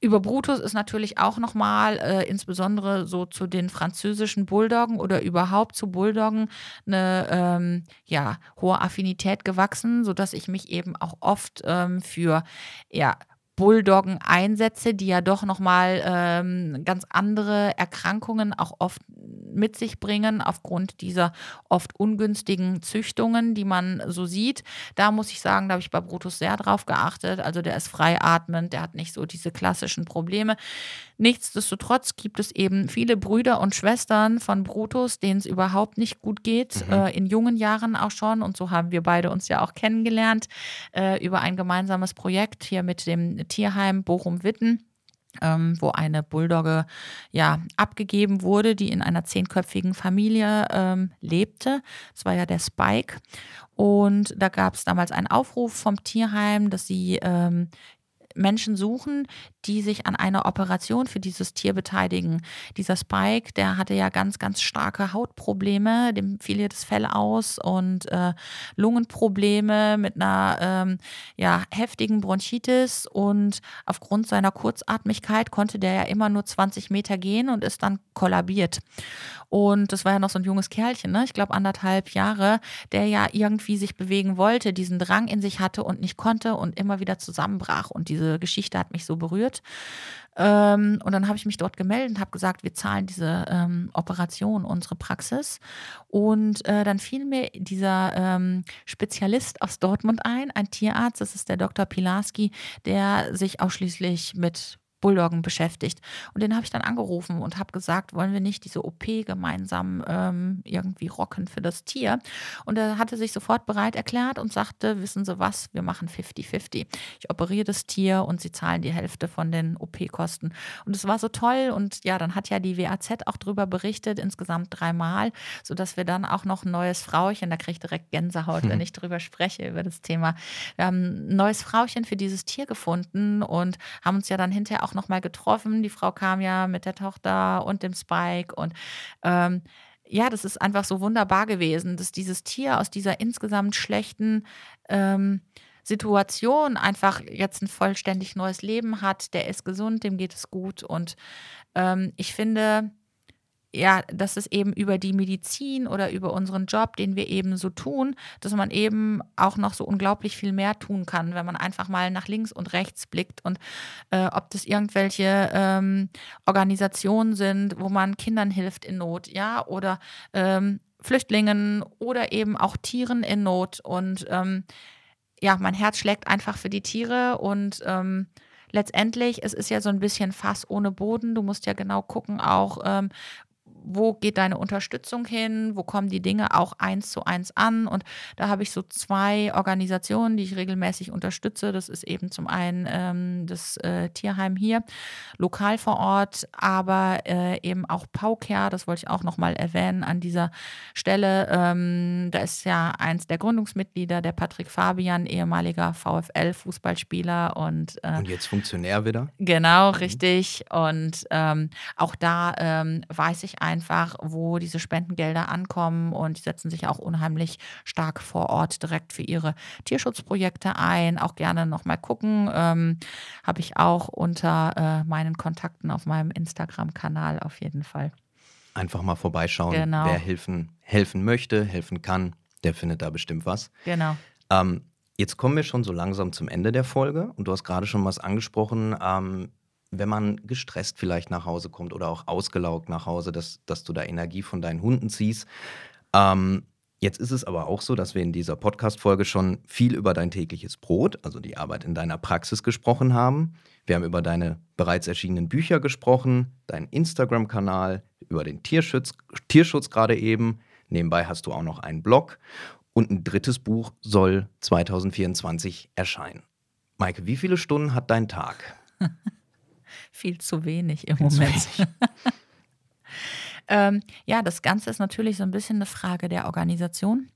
über Brutus ist natürlich auch nochmal, äh, insbesondere so zu den französischen Bulldoggen oder überhaupt zu Bulldoggen, eine ähm, ja, hohe Affinität gewachsen, sodass ich mich eben auch oft ähm, für ja, Bulldoggen einsetze, die ja doch nochmal ähm, ganz andere Erkrankungen auch oft mit sich bringen, aufgrund dieser oft ungünstigen Züchtungen, die man so sieht. Da muss ich sagen, da habe ich bei Brutus sehr drauf geachtet. Also der ist freiatmend, der hat nicht so diese klassischen Probleme. Nichtsdestotrotz gibt es eben viele Brüder und Schwestern von Brutus, denen es überhaupt nicht gut geht, mhm. äh, in jungen Jahren auch schon. Und so haben wir beide uns ja auch kennengelernt äh, über ein gemeinsames Projekt hier mit dem Tierheim Bochum-Witten ähm, wo eine Bulldogge ja abgegeben wurde, die in einer zehnköpfigen Familie ähm, lebte. Das war ja der Spike. Und da gab es damals einen Aufruf vom Tierheim, dass sie ähm, Menschen suchen, die sich an einer Operation für dieses Tier beteiligen. Dieser Spike, der hatte ja ganz, ganz starke Hautprobleme, dem fiel ja das Fell aus und äh, Lungenprobleme mit einer ähm, ja, heftigen Bronchitis und aufgrund seiner Kurzatmigkeit konnte der ja immer nur 20 Meter gehen und ist dann kollabiert. Und das war ja noch so ein junges Kerlchen, ne? ich glaube anderthalb Jahre, der ja irgendwie sich bewegen wollte, diesen Drang in sich hatte und nicht konnte und immer wieder zusammenbrach. Und diese Geschichte hat mich so berührt. Ähm, und dann habe ich mich dort gemeldet und habe gesagt, wir zahlen diese ähm, Operation, unsere Praxis. Und äh, dann fiel mir dieser ähm, Spezialist aus Dortmund ein, ein Tierarzt, das ist der Dr. Pilarski, der sich ausschließlich mit Bulldoggen beschäftigt. Und den habe ich dann angerufen und habe gesagt, wollen wir nicht diese OP gemeinsam ähm, irgendwie rocken für das Tier? Und er hatte sich sofort bereit erklärt und sagte, wissen Sie was, wir machen 50-50. Ich operiere das Tier und Sie zahlen die Hälfte von den OP-Kosten. Und es war so toll und ja, dann hat ja die WAZ auch darüber berichtet, insgesamt dreimal, sodass wir dann auch noch ein neues Frauchen, da kriege ich direkt Gänsehaut, hm. wenn ich darüber spreche, über das Thema. Wir haben ein neues Frauchen für dieses Tier gefunden und haben uns ja dann hinterher auch auch nochmal getroffen. Die Frau kam ja mit der Tochter und dem Spike und ähm, ja, das ist einfach so wunderbar gewesen, dass dieses Tier aus dieser insgesamt schlechten ähm, Situation einfach jetzt ein vollständig neues Leben hat. Der ist gesund, dem geht es gut und ähm, ich finde, ja, dass es eben über die Medizin oder über unseren Job, den wir eben so tun, dass man eben auch noch so unglaublich viel mehr tun kann, wenn man einfach mal nach links und rechts blickt und äh, ob das irgendwelche ähm, Organisationen sind, wo man Kindern hilft in Not, ja, oder ähm, Flüchtlingen oder eben auch Tieren in Not und ähm, ja, mein Herz schlägt einfach für die Tiere und ähm, letztendlich, es ist ja so ein bisschen Fass ohne Boden. Du musst ja genau gucken, auch ähm, wo geht deine Unterstützung hin, wo kommen die Dinge auch eins zu eins an. Und da habe ich so zwei Organisationen, die ich regelmäßig unterstütze. Das ist eben zum einen ähm, das äh, Tierheim hier, lokal vor Ort, aber äh, eben auch Pauker, das wollte ich auch nochmal erwähnen an dieser Stelle. Ähm, da ist ja eins der Gründungsmitglieder, der Patrick Fabian, ehemaliger VfL-Fußballspieler und, äh, und jetzt Funktionär wieder. Genau, mhm. richtig. Und ähm, auch da ähm, weiß ich einfach, wo diese Spendengelder ankommen und die setzen sich auch unheimlich stark vor Ort direkt für ihre Tierschutzprojekte ein. Auch gerne nochmal gucken. Ähm, Habe ich auch unter äh, meinen Kontakten auf meinem Instagram-Kanal auf jeden Fall. Einfach mal vorbeischauen, genau. wer helfen, helfen möchte, helfen kann. Der findet da bestimmt was. Genau. Ähm, jetzt kommen wir schon so langsam zum Ende der Folge und du hast gerade schon was angesprochen. Ähm, wenn man gestresst vielleicht nach Hause kommt oder auch ausgelaugt nach Hause, dass, dass du da Energie von deinen Hunden ziehst. Ähm, jetzt ist es aber auch so, dass wir in dieser Podcast-Folge schon viel über dein tägliches Brot, also die Arbeit in deiner Praxis gesprochen haben. Wir haben über deine bereits erschienenen Bücher gesprochen, deinen Instagram-Kanal, über den Tierschutz, Tierschutz gerade eben. Nebenbei hast du auch noch einen Blog und ein drittes Buch soll 2024 erscheinen. Maike, wie viele Stunden hat dein Tag? Viel zu wenig im Viel Moment. Ähm, ja, das Ganze ist natürlich so ein bisschen eine Frage der Organisation.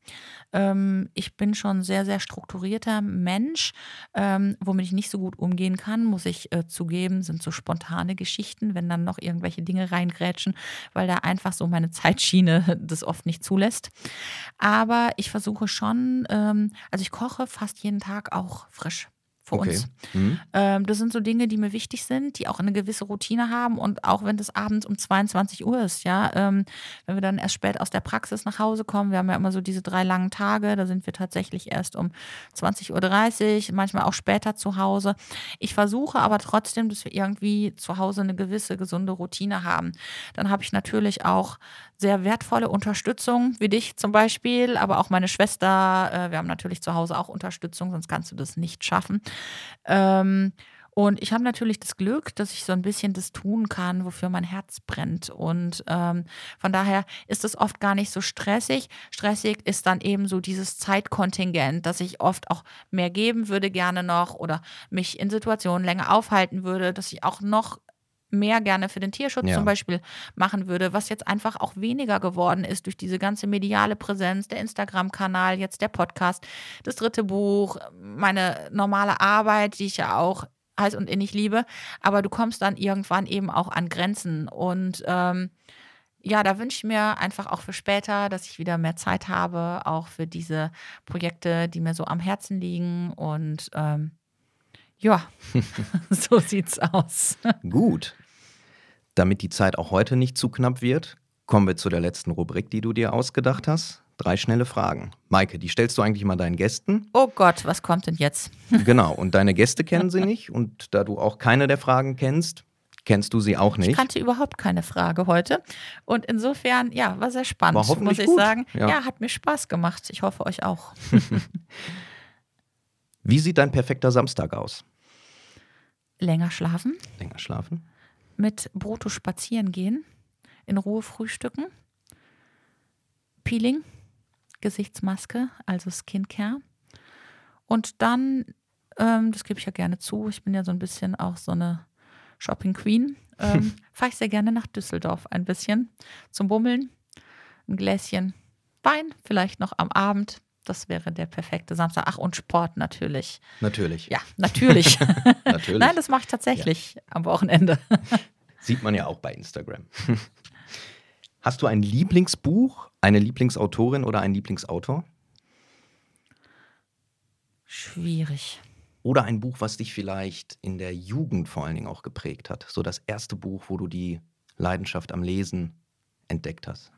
Ähm, ich bin schon sehr, sehr strukturierter Mensch. Ähm, womit ich nicht so gut umgehen kann, muss ich äh, zugeben, sind so spontane Geschichten, wenn dann noch irgendwelche Dinge reingrätschen, weil da einfach so meine Zeitschiene das oft nicht zulässt. Aber ich versuche schon, ähm, also ich koche fast jeden Tag auch frisch für okay. uns. Mhm. Ähm, das sind so Dinge, die mir wichtig sind, die auch eine gewisse Routine haben und auch wenn das abends um 22 Uhr ist, ja, ähm, wenn wir dann erst spät aus der Praxis nach Hause kommen, wir haben ja immer so diese drei langen Tage, da sind wir tatsächlich erst um 20.30 Uhr, manchmal auch später zu Hause. Ich versuche aber trotzdem, dass wir irgendwie zu Hause eine gewisse gesunde Routine haben. Dann habe ich natürlich auch sehr wertvolle Unterstützung, wie dich zum Beispiel, aber auch meine Schwester. Äh, wir haben natürlich zu Hause auch Unterstützung, sonst kannst du das nicht schaffen. Ähm, und ich habe natürlich das Glück, dass ich so ein bisschen das tun kann, wofür mein Herz brennt. Und ähm, von daher ist es oft gar nicht so stressig. Stressig ist dann eben so dieses Zeitkontingent, dass ich oft auch mehr geben würde gerne noch oder mich in Situationen länger aufhalten würde, dass ich auch noch mehr gerne für den Tierschutz ja. zum Beispiel machen würde, was jetzt einfach auch weniger geworden ist durch diese ganze mediale Präsenz, der Instagram-Kanal, jetzt der Podcast, das dritte Buch, meine normale Arbeit, die ich ja auch heiß und innig liebe. Aber du kommst dann irgendwann eben auch an Grenzen und ähm, ja, da wünsche ich mir einfach auch für später, dass ich wieder mehr Zeit habe, auch für diese Projekte, die mir so am Herzen liegen. Und ähm, ja, so sieht's aus. Gut. Damit die Zeit auch heute nicht zu knapp wird, kommen wir zu der letzten Rubrik, die du dir ausgedacht hast. Drei schnelle Fragen. Maike, die stellst du eigentlich mal deinen Gästen. Oh Gott, was kommt denn jetzt? genau, und deine Gäste kennen sie nicht. Und da du auch keine der Fragen kennst, kennst du sie auch nicht. Ich kannte überhaupt keine Frage heute. Und insofern, ja, war sehr spannend, war muss ich gut. sagen. Ja. ja, hat mir Spaß gemacht. Ich hoffe euch auch. Wie sieht dein perfekter Samstag aus? Länger schlafen. Länger schlafen mit Brutto spazieren gehen, in Ruhe frühstücken, Peeling, Gesichtsmaske, also Skincare. Und dann, ähm, das gebe ich ja gerne zu, ich bin ja so ein bisschen auch so eine Shopping Queen, ähm, fahre ich sehr gerne nach Düsseldorf ein bisschen zum Bummeln, ein Gläschen Wein, vielleicht noch am Abend. Das wäre der perfekte Samstag. Ach, und Sport natürlich. Natürlich. Ja, natürlich. natürlich. Nein, das mache ich tatsächlich ja. am Wochenende. Sieht man ja auch bei Instagram. Hast du ein Lieblingsbuch, eine Lieblingsautorin oder einen Lieblingsautor? Schwierig. Oder ein Buch, was dich vielleicht in der Jugend vor allen Dingen auch geprägt hat. So das erste Buch, wo du die Leidenschaft am Lesen entdeckt hast.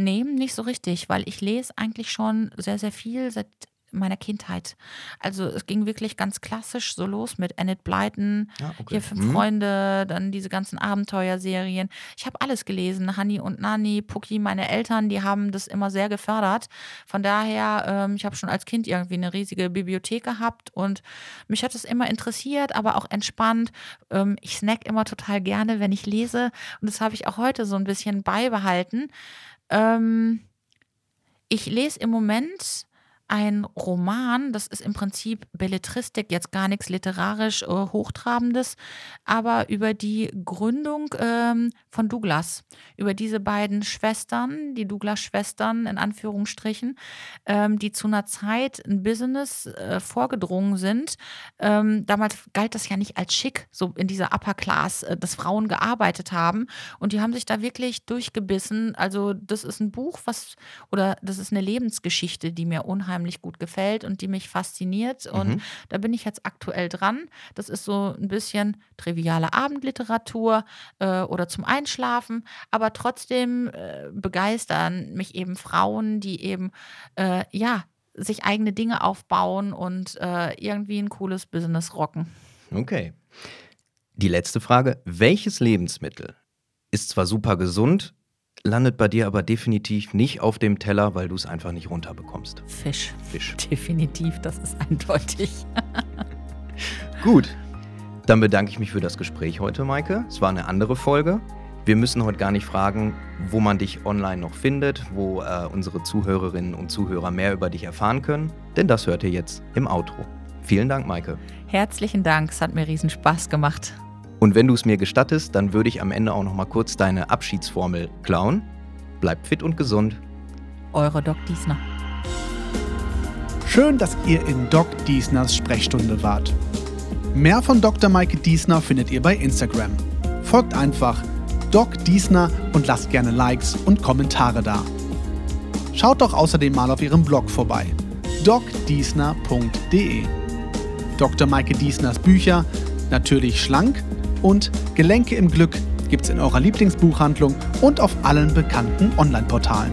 Nee, nicht so richtig, weil ich lese eigentlich schon sehr, sehr viel seit meiner Kindheit. Also es ging wirklich ganz klassisch so los mit Annette Blyton, ja, okay. hier fünf mhm. Freunde, dann diese ganzen Abenteuerserien. Ich habe alles gelesen, Hani und Nani, Puki, meine Eltern, die haben das immer sehr gefördert. Von daher, ähm, ich habe schon als Kind irgendwie eine riesige Bibliothek gehabt und mich hat es immer interessiert, aber auch entspannt. Ähm, ich snack immer total gerne, wenn ich lese und das habe ich auch heute so ein bisschen beibehalten. Ähm, ich lese im Moment ein Roman, das ist im Prinzip Belletristik, jetzt gar nichts literarisch äh, Hochtrabendes, aber über die Gründung ähm, von Douglas, über diese beiden Schwestern, die Douglas-Schwestern in Anführungsstrichen, ähm, die zu einer Zeit ein Business äh, vorgedrungen sind. Ähm, damals galt das ja nicht als schick, so in dieser Upper Class, äh, dass Frauen gearbeitet haben und die haben sich da wirklich durchgebissen. Also das ist ein Buch, was, oder das ist eine Lebensgeschichte, die mir unheimlich unheimlich gut gefällt und die mich fasziniert. Und Mhm. da bin ich jetzt aktuell dran. Das ist so ein bisschen triviale Abendliteratur äh, oder zum Einschlafen, aber trotzdem äh, begeistern mich eben Frauen, die eben äh, ja sich eigene Dinge aufbauen und äh, irgendwie ein cooles Business rocken. Okay. Die letzte Frage. Welches Lebensmittel ist zwar super gesund, landet bei dir aber definitiv nicht auf dem Teller, weil du es einfach nicht runterbekommst? Fisch. Fisch. Definitiv, das ist eindeutig. Gut. Dann bedanke ich mich für das Gespräch heute, Maike. Es war eine andere Folge. Wir müssen heute gar nicht fragen, wo man dich online noch findet, wo äh, unsere Zuhörerinnen und Zuhörer mehr über dich erfahren können, denn das hört ihr jetzt im Outro. Vielen Dank, Maike. Herzlichen Dank, es hat mir riesen Spaß gemacht. Und wenn du es mir gestattest, dann würde ich am Ende auch noch mal kurz deine Abschiedsformel klauen. Bleib fit und gesund. Eure Doc Diesner. Schön, dass ihr in Doc Diesners Sprechstunde wart. Mehr von Dr. Maike Diesner findet ihr bei Instagram. Folgt einfach Doc Diesner und lasst gerne Likes und Kommentare da. Schaut doch außerdem mal auf ihrem Blog vorbei, docdiesner.de. Dr. Maike Diesners Bücher, natürlich schlank und Gelenke im Glück gibt's in eurer Lieblingsbuchhandlung und auf allen bekannten Online-Portalen.